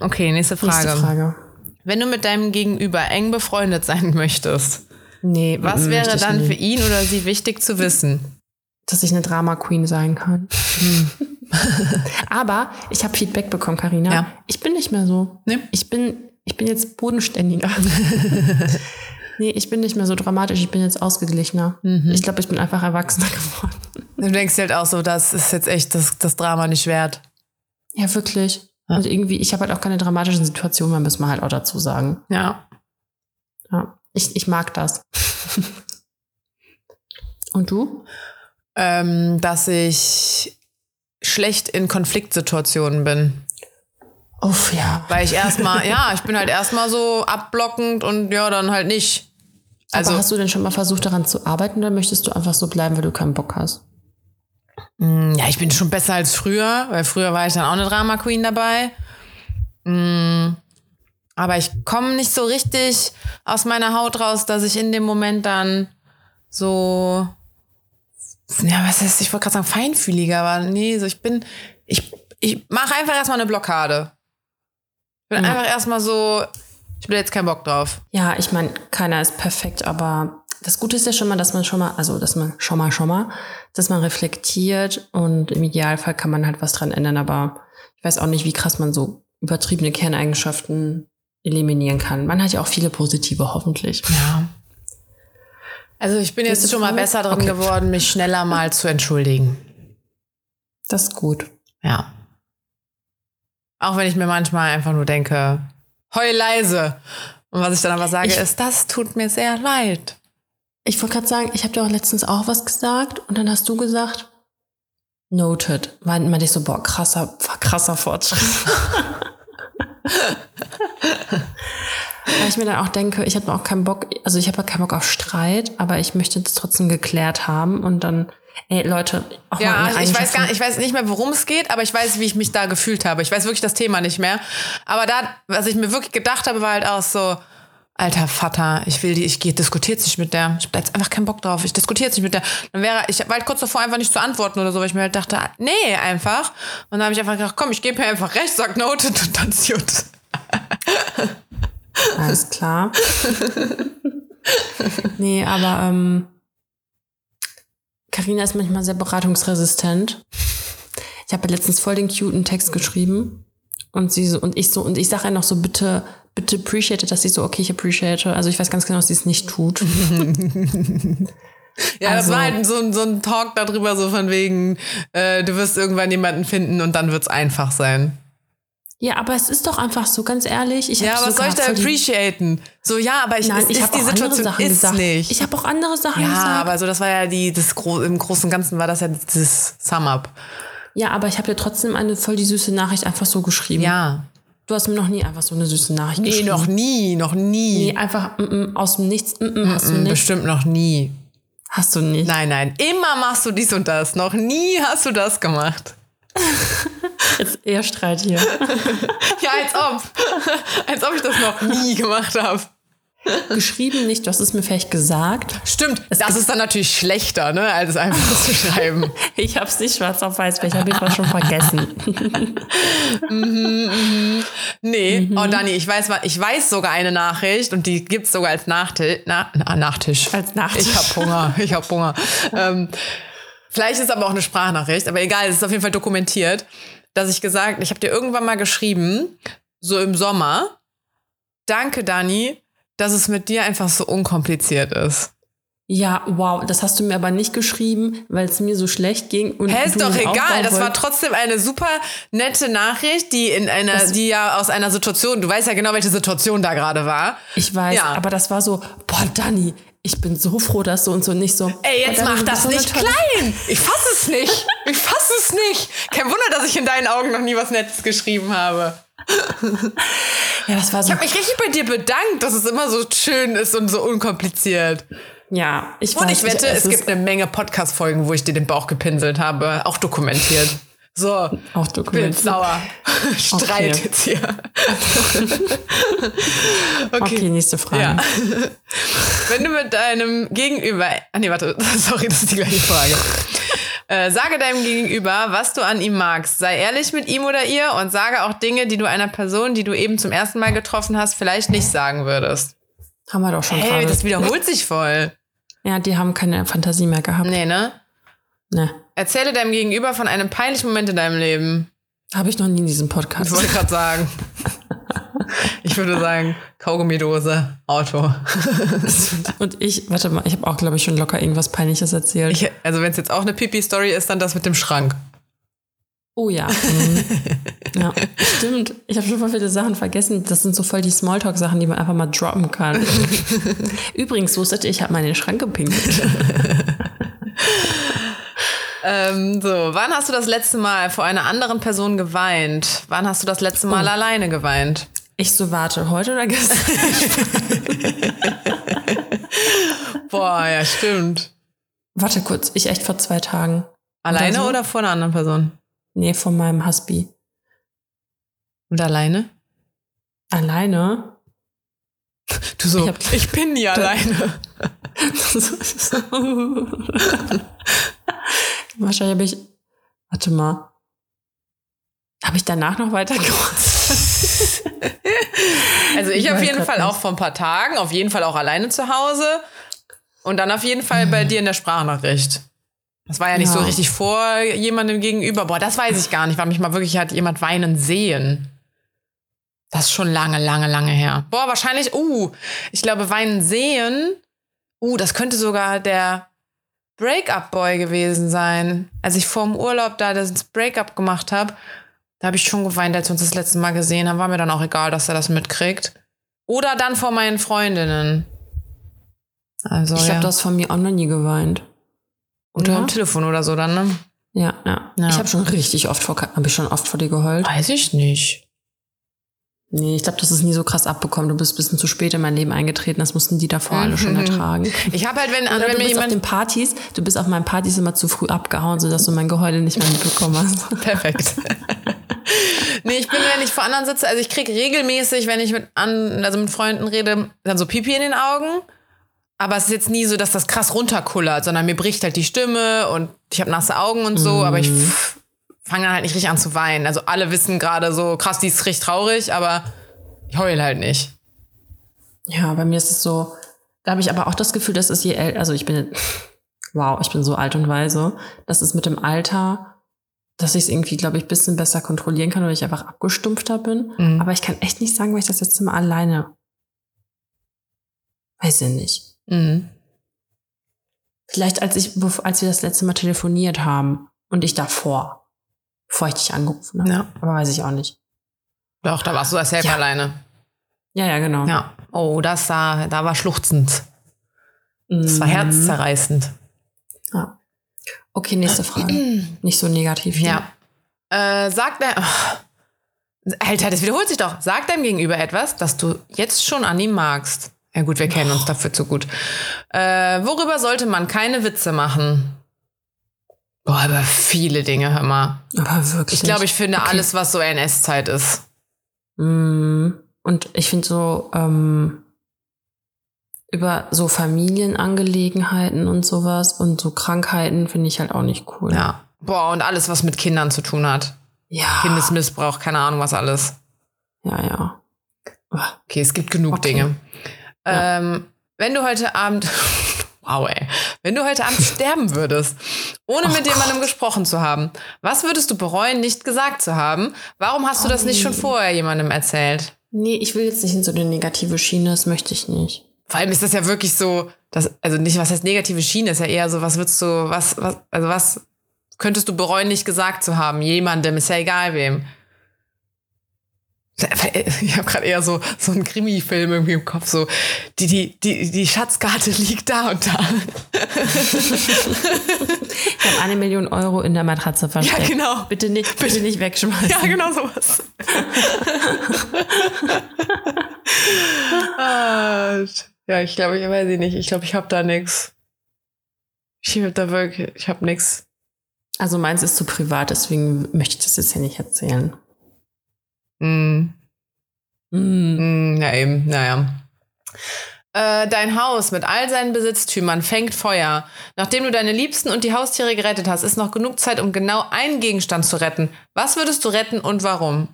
Okay, nächste Frage. Nächste Frage. Wenn du mit deinem Gegenüber eng befreundet sein [LAUGHS] möchtest, Nee, was wäre dann für ihn oder sie wichtig zu wissen? dass ich eine Drama Queen sein kann. Hm. [LAUGHS] Aber ich habe Feedback bekommen, Karina. Ja. Ich bin nicht mehr so. Nee? Ich bin, ich bin jetzt bodenständiger. [LAUGHS] nee, ich bin nicht mehr so dramatisch. Ich bin jetzt ausgeglichener. Mhm. Ich glaube, ich bin einfach erwachsener geworden. Du denkst halt auch so, das ist jetzt echt das, das Drama nicht wert. Ja, wirklich. Und irgendwie, ich habe halt auch keine dramatischen Situationen mehr, müssen wir halt auch dazu sagen. Ja. Ja. Ich, ich mag das. [LAUGHS] Und du? Ähm, dass ich schlecht in Konfliktsituationen bin. Uff, ja. Weil ich erstmal, [LAUGHS] ja, ich bin halt erstmal so abblockend und ja, dann halt nicht. Also, Aber hast du denn schon mal versucht, daran zu arbeiten oder möchtest du einfach so bleiben, weil du keinen Bock hast? Mm, Ja, ich bin schon besser als früher, weil früher war ich dann auch eine Drama Queen dabei. Mm, Aber ich komme nicht so richtig aus meiner Haut raus, dass ich in dem Moment dann so, ja, was ist, ich wollte gerade sagen feinfühliger, aber nee, so ich bin, ich, ich mache einfach erstmal eine Blockade. Ich bin Ja. einfach erstmal so, ich bin jetzt keinen Bock drauf. Ja, ich meine, keiner ist perfekt, aber das Gute ist ja schon mal, dass man schon mal, also dass man schon mal, schon mal, dass man reflektiert und im Idealfall kann man halt was dran ändern, aber ich weiß auch nicht, wie krass man so übertriebene Kerneigenschaften eliminieren kann. Man hat ja auch viele positive, hoffentlich. Ja. Also ich bin jetzt schon mal besser drin Okay. geworden, mich schneller mal zu entschuldigen. Das ist gut. Ja. Auch wenn ich mir manchmal einfach nur denke, heul leise. Und was ich dann aber sage, Ich- ist, das tut mir sehr leid. Ich wollte gerade sagen, ich habe dir auch letztens auch was gesagt und dann hast du gesagt, noted. Weil meinte ich so, boah, krasser, krasser Fortschritt. [LAUGHS] Weil ich mir dann auch denke, ich habe auch keinen Bock, also ich habe keinen Bock auf Streit, aber ich möchte das trotzdem geklärt haben und dann, ey Leute, auch Ja, mal ich weiß gar ich weiß nicht mehr, worum es geht, aber ich weiß, wie ich mich da gefühlt habe. Ich weiß wirklich das Thema nicht mehr. Aber da, was ich mir wirklich gedacht habe, war halt auch so, alter Vater, ich will die, ich gehe, diskutiert sich mit der. Ich hab da jetzt einfach keinen Bock drauf. Ich diskutiere sich mit der. Dann wäre, ich war halt kurz davor, einfach nicht zu antworten oder so, weil ich mir halt dachte, nee, einfach. Und dann habe ich einfach gedacht, komm, ich gebe mir einfach recht, sag noted und dann ist gut. Alles klar. [LAUGHS] nee, aber ähm, Carina ist manchmal sehr beratungsresistent. Ich habe letztens voll den cuten Text geschrieben und sie so und ich so und ich sage ihr noch so bitte bitte appreciate, dass sie so okay ich appreciate. Also ich weiß ganz genau, dass sie es nicht tut. [LAUGHS] Ja, das Also- war halt so, ein- so ein Talk darüber, so von wegen, äh, du wirst irgendwann jemanden finden und dann wird's einfach sein. ja, aber es ist doch einfach so, ganz ehrlich. Ich Ja, was soll ich da appreciaten? So, ja, aber ich, Nein, es ich ist die Situation Sachen ist gesagt. nicht. Ich habe auch andere Sachen ja, gesagt. aber so, das war ja die, das Gro im Großen und Ganzen war das ja dieses Sum-Up. ja, aber ich habe dir trotzdem eine voll die süße Nachricht einfach so geschrieben. Ja. Du hast mir noch nie einfach so eine süße Nachricht Nee, geschrieben. noch nie, noch nie. Nee, einfach mm, mm, aus dem Nichts. Mm, mm, hast du Mm, nicht. Bestimmt noch nie. Hast du nicht. Nein, nein. Immer machst du dies und das. Noch nie hast du das gemacht. [LAUGHS] Jetzt eher Streit hier. [LAUGHS] Ja, als ob. [LAUGHS] als ob ich das noch nie gemacht habe. Geschrieben nicht, du hast es mir vielleicht gesagt. Stimmt, das ist dann natürlich schlechter, ne, als es einfach zu [LAUGHS] schreiben. Ich habe es nicht schwarz auf weiß, weil ich habe es schon vergessen. [LAUGHS] Nee, oh Dani, ich weiß, ich weiß sogar eine Nachricht und die gibt's sogar als Nachtisch. Na, na, Nachtisch. Als Nachtisch. Ich hab Hunger, [LAUGHS] ich hab Hunger. ähm, vielleicht ist aber auch eine Sprachnachricht, aber egal, es ist auf jeden Fall dokumentiert, dass ich gesagt, ich habe dir irgendwann mal geschrieben, so im Sommer, danke Dani, dass es mit dir einfach so unkompliziert ist. Ja, wow, das hast du mir aber nicht geschrieben, weil es mir so schlecht ging. Und Hä, ist doch egal. Das war trotzdem eine super nette Nachricht, die in einer, Das- die ja aus einer Situation, du weißt ja genau, welche Situation da gerade war. Ich weiß, Ja. aber das war so, boah, Dani, ich bin so froh, dass du und so nicht so. Ey, jetzt mach das so nicht klein. Ich fass es nicht. Ich fass es nicht. Kein Wunder, dass ich in deinen Augen noch nie was Nettes geschrieben habe. Ja, das war so. Ich habe mich richtig bei dir bedankt, dass es immer so schön ist und so unkompliziert. ja, ich Und weiß. ich wette, es ist gibt eine Menge Podcast-Folgen, wo ich dir den Bauch gepinselt habe, auch dokumentiert. So, auch bin dokumentiert. sauer. Streit Okay. [LAUGHS] jetzt hier. Okay, nächste Frage. Ja. Wenn du mit deinem Gegenüber. Ah, nee, warte, [LAUGHS] sorry, das ist die gleiche Frage. Äh, sage deinem Gegenüber, was du an ihm magst. Sei ehrlich mit ihm oder ihr und sage auch Dinge, die du einer Person, die du eben zum ersten Mal getroffen hast, vielleicht nicht sagen würdest. Haben wir doch schon Hey, gerade. das wiederholt sich voll. Ja, die haben keine Fantasie mehr gehabt. Nee, ne? Ne. Erzähle deinem Gegenüber von einem peinlichen Moment in deinem Leben. Habe ich noch nie in diesem Ich Podcast. wollte gerade sagen. [LAUGHS] Ich würde sagen, Kaugummidose, Auto. [LAUGHS] Und ich, warte mal, ich habe auch, glaube ich, schon locker irgendwas Peinliches erzählt. Ich, also wenn es jetzt auch eine Pipi-Story ist, dann das mit dem Schrank. oh ja. Mhm. ja, stimmt. Ich habe schon voll viele Sachen vergessen. Das sind so voll die Smalltalk-Sachen, die man einfach mal droppen kann. [LAUGHS] Übrigens, wusstet ihr, ich habe mal in den Schrank gepinkelt. [LAUGHS] Ähm, so, wann hast du das letzte Mal vor einer anderen Person geweint? Wann hast du das letzte Mal Oh. alleine geweint? Ich so, warte, heute oder gestern? [LAUGHS] Boah, ja, stimmt. warte kurz, ich echt vor zwei Tagen. Alleine so? oder vor einer anderen Person? Nee, von meinem Husby. Und alleine? Alleine? Du so, Ich ich, hab- bin nie [LAUGHS] alleine. [LAUGHS] Wahrscheinlich habe ich. Warte mal. Habe ich danach noch weitergemacht? Also ich Ich auf jeden Fall nicht. auch vor ein paar Tagen, auf jeden Fall auch alleine zu Hause und dann auf jeden Fall bei dir in der Sprachnachricht. Das war ja nicht Ja. so richtig vor jemandem gegenüber. Boah, das weiß ich gar nicht, weil mich mal wirklich hat jemand weinen sehen. Das ist schon lange, lange, lange her. Boah, wahrscheinlich, uh, ich glaube, weinen sehen, uh, das könnte sogar der Break-up-Boy gewesen sein. Als ich vor dem Urlaub da das Break-up gemacht habe, da habe ich schon geweint, als wir uns das letzte Mal gesehen haben. War mir dann auch egal, dass er das mitkriegt. Oder dann vor meinen Freundinnen. Also, Ich ja. glaube, du hast von mir auch noch nie geweint. oder am Telefon oder so dann, ne? Ja, ja. Ja. Ich habe schon richtig oft vor, habe ich schon oft vor dir geheult. Weiß ich nicht. Nee, ich glaube, das ist nie so krass abbekommen. Du bist ein bisschen zu spät in mein Leben eingetreten. Das mussten die davor alle schon ertragen. Ich habe halt, wenn, Oder wenn du mir bist auf den jemand. Partys, du bist auf meinen Partys immer zu früh abgehauen, sodass du mein Geheule nicht mehr mitbekommen hast. [LAUGHS] Perfekt. [LAUGHS] nee, ich bin, wenn ich vor anderen sitze, also ich krieg regelmäßig, wenn ich mit, an, also mit Freunden rede, dann so Pipi in den Augen. Aber es ist jetzt nie so, dass das krass runterkullert, sondern mir bricht halt die Stimme und ich habe nasse Augen und so, aber ich fange dann halt nicht richtig an zu weinen. Also alle wissen gerade so, krass, die ist richtig traurig, aber ich heul halt nicht. Ja, bei mir ist es so, da habe ich aber auch das Gefühl, dass es je älter, also ich bin, wow, ich bin so alt und weise, dass es mit dem Alter, dass ich es irgendwie, glaube ich, ein bisschen besser kontrollieren kann oder ich einfach abgestumpfter bin. Mhm. Aber ich kann echt nicht sagen, weil ich das letzte Mal alleine, weiß ich nicht. Mhm. Vielleicht als ich, als wir das letzte Mal telefoniert haben und ich davor, bevor ich dich angerufen habe. Ja. Aber weiß ich auch nicht. Doch, da warst du das selber Ja. alleine. Ja, ja, genau. Ja. Oh, das da, da war schluchzend. Das war Mhm. herzzerreißend. Ja. Okay, nächste Frage. [CLEARS THROAT] Nicht so negativ. ne? Ja. Äh, sag dein. Oh. [LAUGHS] Alter, das wiederholt sich doch. Sag deinem Gegenüber etwas, das du jetzt schon an ihm magst. Ja gut, wir kennen uns dafür zu gut. Äh, worüber sollte man keine Witze machen? Boah, über viele Dinge, hör mal. Aber wirklich. Ich glaube, ich finde Okay. alles, was so NS-Zeit ist. Mm, Und ich finde so ähm, über so Familienangelegenheiten und sowas und so Krankheiten finde ich halt auch nicht cool. Ja. Boah, und alles, was mit Kindern zu tun hat. Ja. Kindesmissbrauch, keine Ahnung, was alles. Ja, ja. Okay, es gibt genug Okay. Dinge. Ja. Ähm, wenn du heute Abend, [LAUGHS] wow, ey, wenn du heute Abend [LAUGHS] sterben würdest, ohne Oh mit jemandem gesprochen zu haben, was würdest du bereuen, nicht gesagt zu haben? Warum hast du das nicht schon vorher jemandem erzählt? Nee, ich will jetzt nicht in so eine negative Schiene, das möchte ich nicht. Vor allem ist das ja wirklich so, das, also nicht, was heißt negative Schiene, ist ja eher so, was würdest du, was, was, also was könntest du bereuen, nicht gesagt zu haben? Jemandem, ist ja egal wem. [LAUGHS] Ich habe gerade eher so, so einen Krimi-Film irgendwie im Kopf, so die, die, die, die Schatzkarte [LAUGHS] liegt da und da. Ich habe eine Million Euro in der Matratze versteckt. Ja, genau. Bitte nicht, bitte nicht wegschmeißen. Ja, genau sowas. [LAUGHS] Ah, ja, ich glaube, ich weiß ich nicht. Ich glaube, ich habe da nix. Ich habe da wirklich, ich habe nix. Also meins ist zu privat, deswegen möchte ich das jetzt hier nicht erzählen. Mm, Mm. mm, ja, eben, naja. Äh, dein Haus mit all seinen Besitztümern fängt Feuer. Nachdem du deine Liebsten und die Haustiere gerettet hast, ist noch genug Zeit, um genau einen Gegenstand zu retten. Was würdest du retten und warum?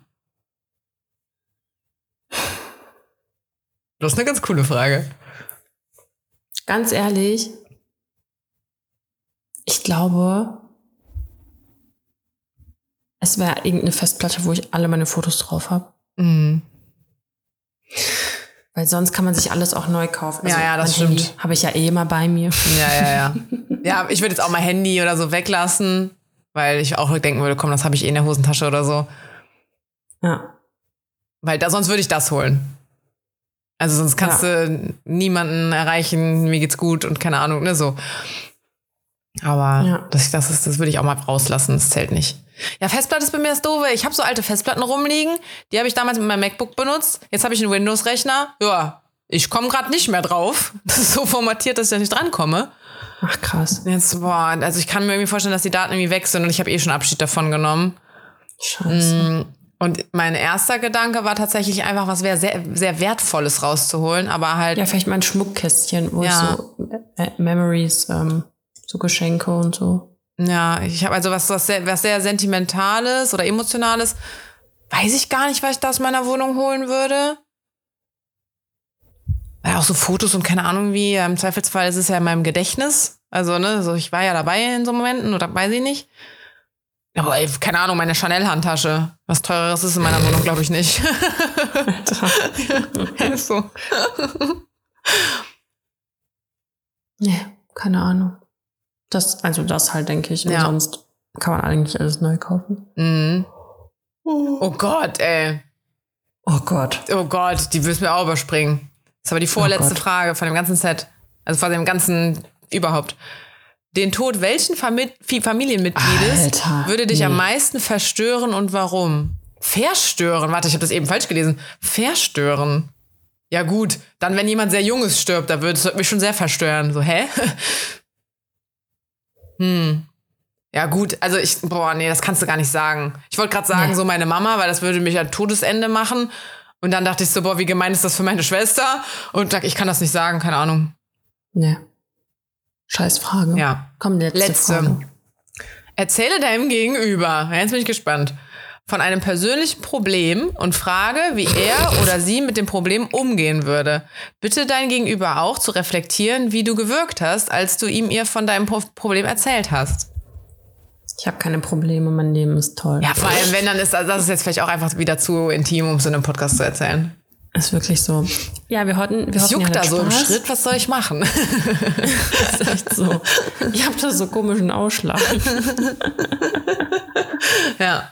Das ist eine ganz coole Frage. Ganz ehrlich, ich glaube, es wäre irgendeine Festplatte, wo ich alle meine Fotos drauf habe. Mm. Weil sonst kann man sich alles auch neu kaufen. Ja, ja, das stimmt. Habe ich ja eh immer bei mir. Ja, ja, ja. [LAUGHS] ja, ich würde jetzt auch mein Handy oder so weglassen, weil ich auch denken würde, komm, das habe ich eh in der Hosentasche oder so. Ja. Weil da, sonst würde ich das holen. Also sonst kannst du niemanden erreichen, mir geht's gut und keine Ahnung, ne, so. Aber Ja. das, das, ist, das würde ich auch mal rauslassen, das zählt nicht. Ja, Festplatte ist bei mir das Doofe. Ich habe so alte Festplatten rumliegen, die habe ich damals mit meinem MacBook benutzt. Jetzt habe ich einen Windows-Rechner. Ja, ich komme gerade nicht mehr drauf. [LAUGHS] Das ist so formatiert, dass ich da nicht drankomme. Ach krass. Jetzt, boah, also ich kann mir irgendwie vorstellen, dass die Daten irgendwie weg sind und ich habe eh schon Abschied davon genommen. Scheiße. Und mein erster Gedanke war tatsächlich einfach, was wäre sehr, sehr Wertvolles rauszuholen, aber halt, Ja, vielleicht mein Schmuckkästchen, wo Ja. so äh, Memories, ähm, so Geschenke und so. ja, ich habe also was, was, sehr, was sehr Sentimentales oder Emotionales, weiß ich gar nicht, was ich da aus meiner Wohnung holen würde. Weil auch so Fotos und keine Ahnung wie, im Zweifelsfall ist es ja in meinem Gedächtnis. Also, ne, so ich war ja dabei in so Momenten oder weiß ich nicht. Aber ey, keine Ahnung, meine Chanel-Handtasche. Was teureres ist in meiner Wohnung, glaube ich nicht. [LAUGHS] so. Nee, keine Ahnung. Das, also das halt, denke ich. Und Ja. sonst kann man eigentlich alles neu kaufen. Mhm. Oh Gott, ey. Oh Gott. Oh Gott, die wirst mir auch überspringen. Das ist aber die vorletzte Gott. Frage von dem ganzen Set. Also von dem ganzen überhaupt. Den Tod welchen Fami Fi- Familienmitgliedes Alter, würde dich nee. am meisten verstören und warum? Verstören? Warte, ich habe das eben falsch gelesen. Verstören. Ja gut, dann wenn jemand sehr Junges stirbt, da würde es mich schon sehr verstören. So, hä? [LAUGHS] hm. Ja gut, also ich, boah, nee, das kannst du gar nicht sagen. Ich wollte gerade sagen, Nee. so meine Mama, weil das würde mich ein Todesende machen. Und dann dachte ich so, boah, wie gemein ist das für meine Schwester? Und ich kann das nicht sagen, keine Ahnung. Nee. Scheiß Frage. Ja. Komm, letzte, Letzte. Frage. Erzähle deinem Gegenüber, jetzt bin ich gespannt, von einem persönlichen Problem und frage, wie er oder sie mit dem Problem umgehen würde. Bitte dein Gegenüber auch zu reflektieren, wie du gewirkt hast, als du ihm ihr von deinem Pro Problem erzählt hast. Ich habe keine Probleme, mein Leben ist toll. Ja, vor allem, wenn dann ist, das ist jetzt vielleicht auch einfach wieder zu intim, um es in einem Podcast zu erzählen. Ist wirklich so. Ja, wir hatten, wir hoffen, juckt da so im. Schritt, was soll ich machen? [LAUGHS] Das ist echt so. Ich habe da so komischen Ausschlag. ja.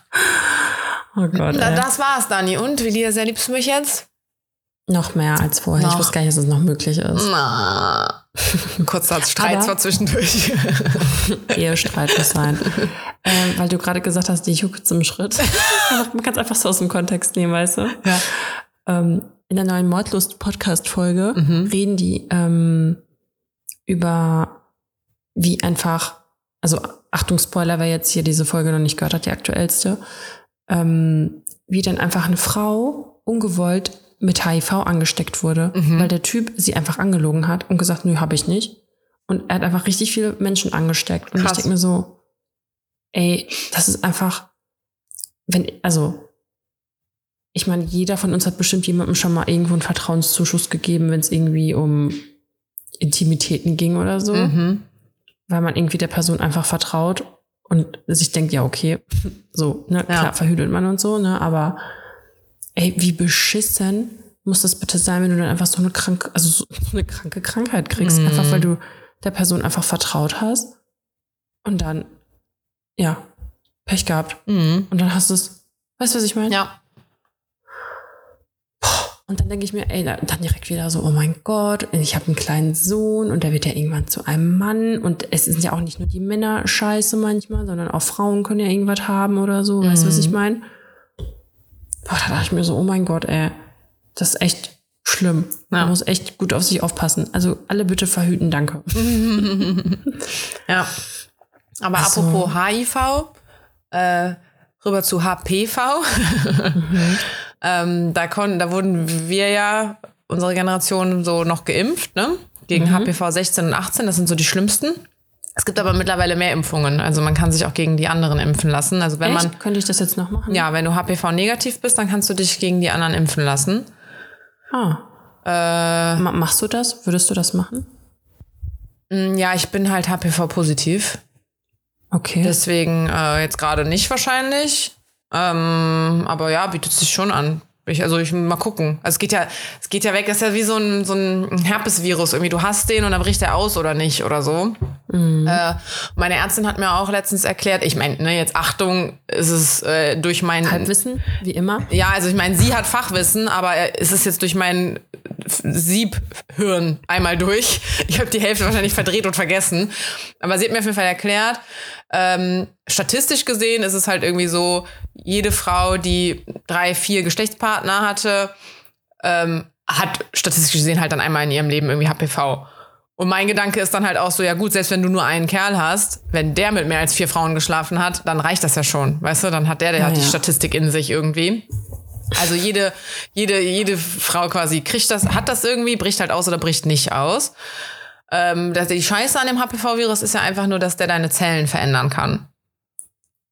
Oh Gott. Ey. das war's, Dani. Und wie dir sehr liebst du mich jetzt? Noch mehr als vorher. Noch. Ich wusste gar nicht, dass es noch möglich ist. Na. [LAUGHS] Kurzer Streit Aber- zwar zwischendurch. [LAUGHS] Ehestreit muss sein. ähm, weil du gerade gesagt hast, die juckt im Schritt. Man kann es einfach so aus dem Kontext nehmen, weißt du? Ja. Ähm, in der neuen Mordlust-Podcast-Folge Mhm. reden die ähm, über wie einfach, also Achtung, Spoiler, wer jetzt hier diese Folge noch nicht gehört hat, die aktuellste, ähm, wie dann einfach eine Frau ungewollt mit HIV angesteckt wurde, Mhm. weil der Typ sie einfach angelogen hat und gesagt, nö, habe ich nicht. Und er hat einfach richtig viele Menschen angesteckt. Und Krass. ich denke mir so, ey, das ist einfach, wenn, also, ich meine, jeder von uns hat bestimmt jemandem schon mal irgendwo einen Vertrauenszuschuss gegeben, wenn es irgendwie um Intimitäten ging oder so, Mhm. weil man irgendwie der Person einfach vertraut und sich denkt, ja, okay, [LAUGHS] so, ne, Ja. klar, verhütet man und so, ne, aber ey, wie beschissen muss das bitte sein, wenn du dann einfach so eine kranke, also [LAUGHS] so eine kranke Krankheit kriegst, mm. einfach weil du der Person einfach vertraut hast und dann, ja, Pech gehabt. Mm. Und dann hast du es, weißt du, was ich meine? Ja. Und dann denke ich mir, ey, dann direkt wieder so, oh mein Gott, ich habe einen kleinen Sohn und der wird ja irgendwann zu einem Mann. Und es sind ja auch nicht nur die Männer scheiße manchmal, sondern auch Frauen können ja irgendwas haben oder so. Weißt du, was ich mhm. meine? Boah, da dachte ich mir so, oh mein Gott, ey, das ist echt schlimm. Ja. Man muss echt gut auf sich aufpassen. Also alle bitte verhüten, danke. [LAUGHS] ja. Aber so. apropos HIV, äh, rüber zu HPV. mhm. [LAUGHS] ähm, da, konnten, da wurden wir ja, unsere Generation, so noch geimpft, ne? Gegen mhm. HPV 16 und 18, das sind so die schlimmsten. Es gibt aber mittlerweile mehr Impfungen. Also man kann sich auch gegen die anderen impfen lassen. Also wenn Echt? man. Könnte ich das jetzt noch machen? Ja, wenn du HPV negativ bist, dann kannst du dich gegen die anderen impfen lassen. Ah. Äh, Machst du das? Würdest du das machen? Mm, ja, ich bin halt HPV positiv. Okay. Deswegen äh, jetzt gerade nicht wahrscheinlich. Ähm, aber ja, bietet sich schon an. Ich, also ich mal gucken. Also es geht ja, es geht ja weg, das ist ja wie so ein, so ein Herpesvirus. Irgendwie, du hast den und dann bricht er aus oder nicht oder so. Mhm. Äh, meine Ärztin hat mir auch letztens erklärt, ich meine, ne, jetzt Achtung, ist es äh, durch mein Halbwissen, wie immer. Ja, also ich meine, sie hat Fachwissen, aber es ist jetzt durch mein Siebhirn einmal durch. Ich habe die Hälfte wahrscheinlich verdreht und vergessen. Aber sie hat mir auf jeden Fall erklärt, ähm, statistisch gesehen ist es halt irgendwie so, jede Frau, die drei, vier Geschlechtspartner hatte, ähm, hat statistisch gesehen halt dann einmal in ihrem Leben irgendwie HPV. Und mein Gedanke ist dann halt auch so, ja gut, selbst wenn du nur einen Kerl hast, wenn der mit mehr als vier Frauen geschlafen hat, dann reicht das ja schon, weißt du? Dann hat der, der ja, hat die ja. Statistik in sich irgendwie. Also jede, jede, jede Frau quasi kriegt das, hat das irgendwie, bricht halt aus oder bricht nicht aus. Ähm, die Scheiße an dem HPV-Virus ist ja einfach nur, dass der deine Zellen verändern kann.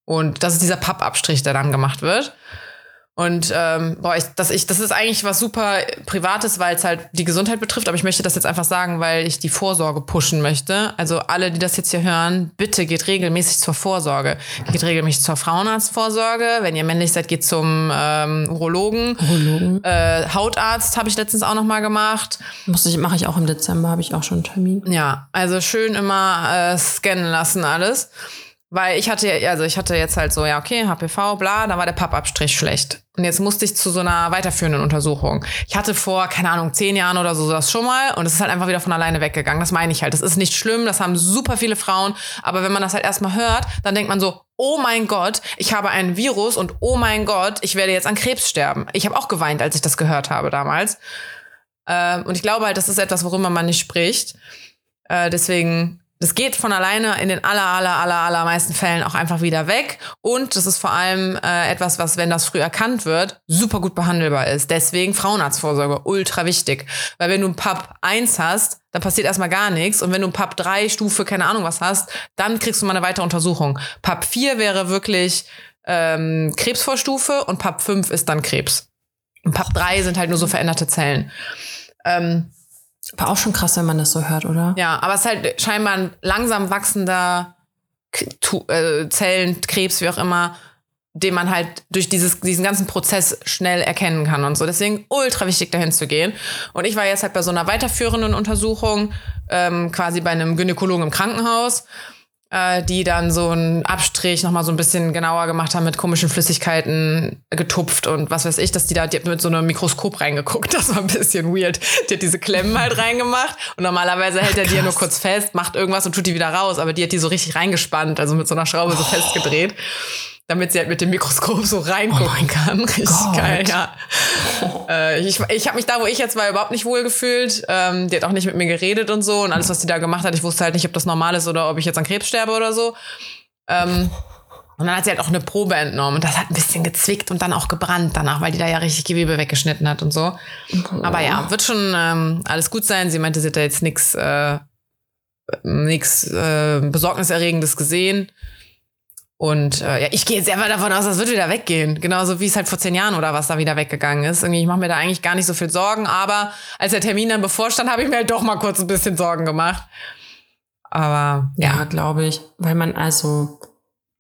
Und das ist dieser Pappabstrich, der dann gemacht wird. Und ähm, boah, ich, das, ich, das ist eigentlich was super Privates, weil es halt die Gesundheit betrifft. Aber ich möchte das jetzt einfach sagen, weil ich die Vorsorge pushen möchte. Also alle, die das jetzt hier hören, bitte geht regelmäßig zur Vorsorge. Geht regelmäßig zur Frauenarztvorsorge. Wenn ihr männlich seid, geht zum ähm, Urologen. Urologen. Äh, Hautarzt habe ich letztens auch noch mal gemacht. Muss ich, mache ich auch im Dezember, habe ich auch schon einen Termin. Ja, also schön immer äh, scannen lassen alles. Weil ich hatte, also ich hatte jetzt halt so, ja, okay, HPV, bla, da war der Pappabstrich schlecht. Und jetzt musste ich zu so einer weiterführenden Untersuchung. Ich hatte vor, keine Ahnung, zehn Jahren oder so das schon mal und es ist halt einfach wieder von alleine weggegangen. Das meine ich halt. Das ist nicht schlimm, das haben super viele Frauen. Aber wenn man das halt erstmal hört, dann denkt man so, oh mein Gott, ich habe ein Virus und oh mein Gott, ich werde jetzt an Krebs sterben. Ich habe auch geweint, als ich das gehört habe damals. Ähm, und ich glaube halt, das ist etwas, worüber man nicht spricht. Äh, deswegen das geht von alleine in den aller, aller, aller, allermeisten Fällen auch einfach wieder weg. Und das ist vor allem äh, etwas, was, wenn das früh erkannt wird, super gut behandelbar ist. Deswegen Frauenarztvorsorge, ultra wichtig. Weil wenn du ein PAP 1 hast, dann passiert erstmal gar nichts. Und wenn du ein PAP 3 Stufe, keine Ahnung was hast, dann kriegst du mal eine weitere Untersuchung. PAP 4 wäre wirklich ähm, Krebsvorstufe und PAP 5 ist dann Krebs. Und PAP 3 sind halt nur so veränderte Zellen. Ähm, war auch schon krass, wenn man das so hört, oder? Ja, aber es ist halt scheinbar ein langsam wachsender äh, Zellen, Krebs, wie auch immer, den man halt durch dieses, diesen ganzen Prozess schnell erkennen kann und so. Deswegen ultra wichtig, dahin zu gehen. Und ich war jetzt halt bei so einer weiterführenden Untersuchung, ähm, quasi bei einem Gynäkologen im Krankenhaus äh, die dann so einen Abstrich nochmal so ein bisschen genauer gemacht haben, mit komischen Flüssigkeiten getupft und was weiß ich, dass die da die hat mit so einem Mikroskop reingeguckt. [LAUGHS] Das war ein bisschen weird. Die hat diese Klemmen halt reingemacht und normalerweise hält er die ja nur kurz fest, macht irgendwas und tut die wieder raus, aber die hat die so richtig reingespannt, also mit so einer Schraube so oh. festgedreht damit sie halt mit dem Mikroskop so reingucken oh kann. Richtig Gott. geil, ja. [LAUGHS] Äh, ich ich habe mich da, wo ich jetzt war, überhaupt nicht wohl gefühlt. Ähm, die hat auch nicht mit mir geredet und so. Und alles, was die da gemacht hat, ich wusste halt nicht, ob das normal ist oder ob ich jetzt an Krebs sterbe oder so. Ähm, und dann hat sie halt auch eine Probe entnommen und das hat ein bisschen gezwickt und dann auch gebrannt danach, weil die da ja richtig Gewebe weggeschnitten hat und so. Aber ja, wird schon ähm, alles gut sein. Sie meinte, sie hat da jetzt nichts äh, nix, äh, Besorgniserregendes gesehen. Und äh, ja, ich gehe jetzt einfach davon aus, das wird wieder weggehen. Genauso wie es halt vor zehn Jahren oder was da wieder weggegangen ist. Irgendwie, ich mache mir da eigentlich gar nicht so viel Sorgen, aber als der Termin dann bevorstand, habe ich mir halt doch mal kurz ein bisschen Sorgen gemacht. Aber ja, ja glaube ich. Weil man also,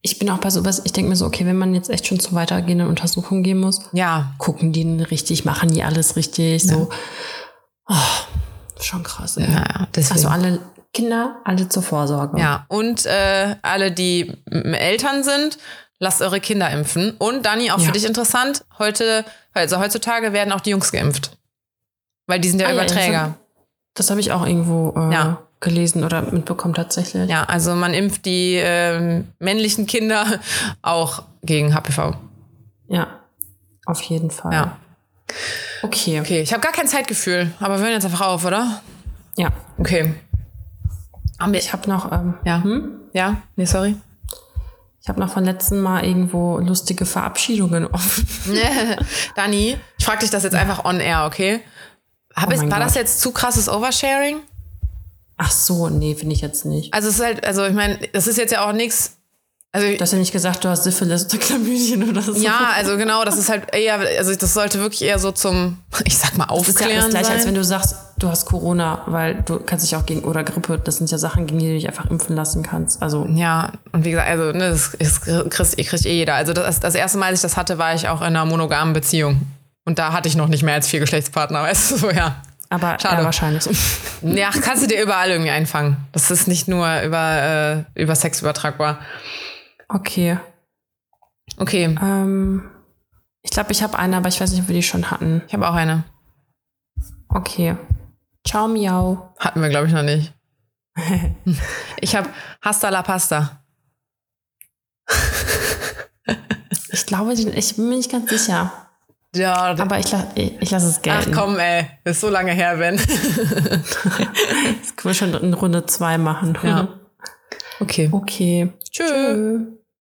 ich bin auch bei sowas, ich denke mir so, okay, wenn man jetzt echt schon zu weitergehenden Untersuchungen gehen muss, Ja, gucken die denn richtig, machen die alles richtig, so. Oh, schon krass, naja, deswegen. Also alle Kinder, alle zur Vorsorge. Ja, und äh, alle, die Eltern sind, lasst eure Kinder impfen. Und Dani, auch Ja. für dich interessant, heute, also heutzutage werden auch die Jungs geimpft. Weil die sind ja Ah, ja, Überträger. Das habe ich auch irgendwo äh, Ja. gelesen oder mitbekommen tatsächlich. Ja, also man impft die ähm, männlichen Kinder auch gegen HPV. Ja, auf jeden Fall. Ja. Okay. Okay, ich habe gar kein Zeitgefühl, aber wir hören jetzt einfach auf, oder? Ja. Okay. Haben wir, Ich habe noch, ähm, ja. hm? Ja, nee, sorry. ich habe noch von letzten Mal irgendwo lustige Verabschiedungen offen. [LAUGHS] Dani, ich frage dich das jetzt einfach on air, okay? Hab Oh ich, war das Gott. jetzt zu krasses Oversharing? Ach so, nee, finde ich jetzt nicht. Also es ist halt, also ich meine, das ist jetzt ja auch nichts. Also Du hast ja nicht gesagt, du hast Syphilis oder Chlamydien oder so. ja, also genau, das ist halt eher, also das sollte wirklich eher so zum, ich sag mal, Das ist ja aufklären das gleiche, sein. als wenn du sagst, du hast Corona, weil du kannst dich auch gegen oder Grippe, das sind ja Sachen, gegen die du dich einfach impfen lassen kannst. Also ja, und wie gesagt, also ne, das, das kriegt, kriegt eh jeder. Also das, das erste Mal, als ich das hatte, war ich auch in einer monogamen Beziehung. Und da hatte ich noch nicht mehr als vier Geschlechtspartner, [LAUGHS] weißt du, so ja. aber Schade. ja, wahrscheinlich. [LAUGHS] Ja, kannst du dir überall irgendwie einfangen. Das ist nicht nur über, äh, über Sex übertragbar. Okay. Okay, Ähm, ich glaube, ich habe eine, aber ich weiß nicht, ob wir die schon hatten. ich habe auch eine. Okay. Ciao, miau. Hatten wir, glaube ich, noch nicht. [LAUGHS] Ich habe Hasta la Pasta. Ich glaube, ich bin mir nicht ganz sicher. Ja, Aber ich, la- ich, lasse es Ach gelten. komm, ey. Das ist so lange her, Ben. [LAUGHS] Das können wir schon in Runde zwei machen. Ja. Okay. Okay. Tschö. Tschö.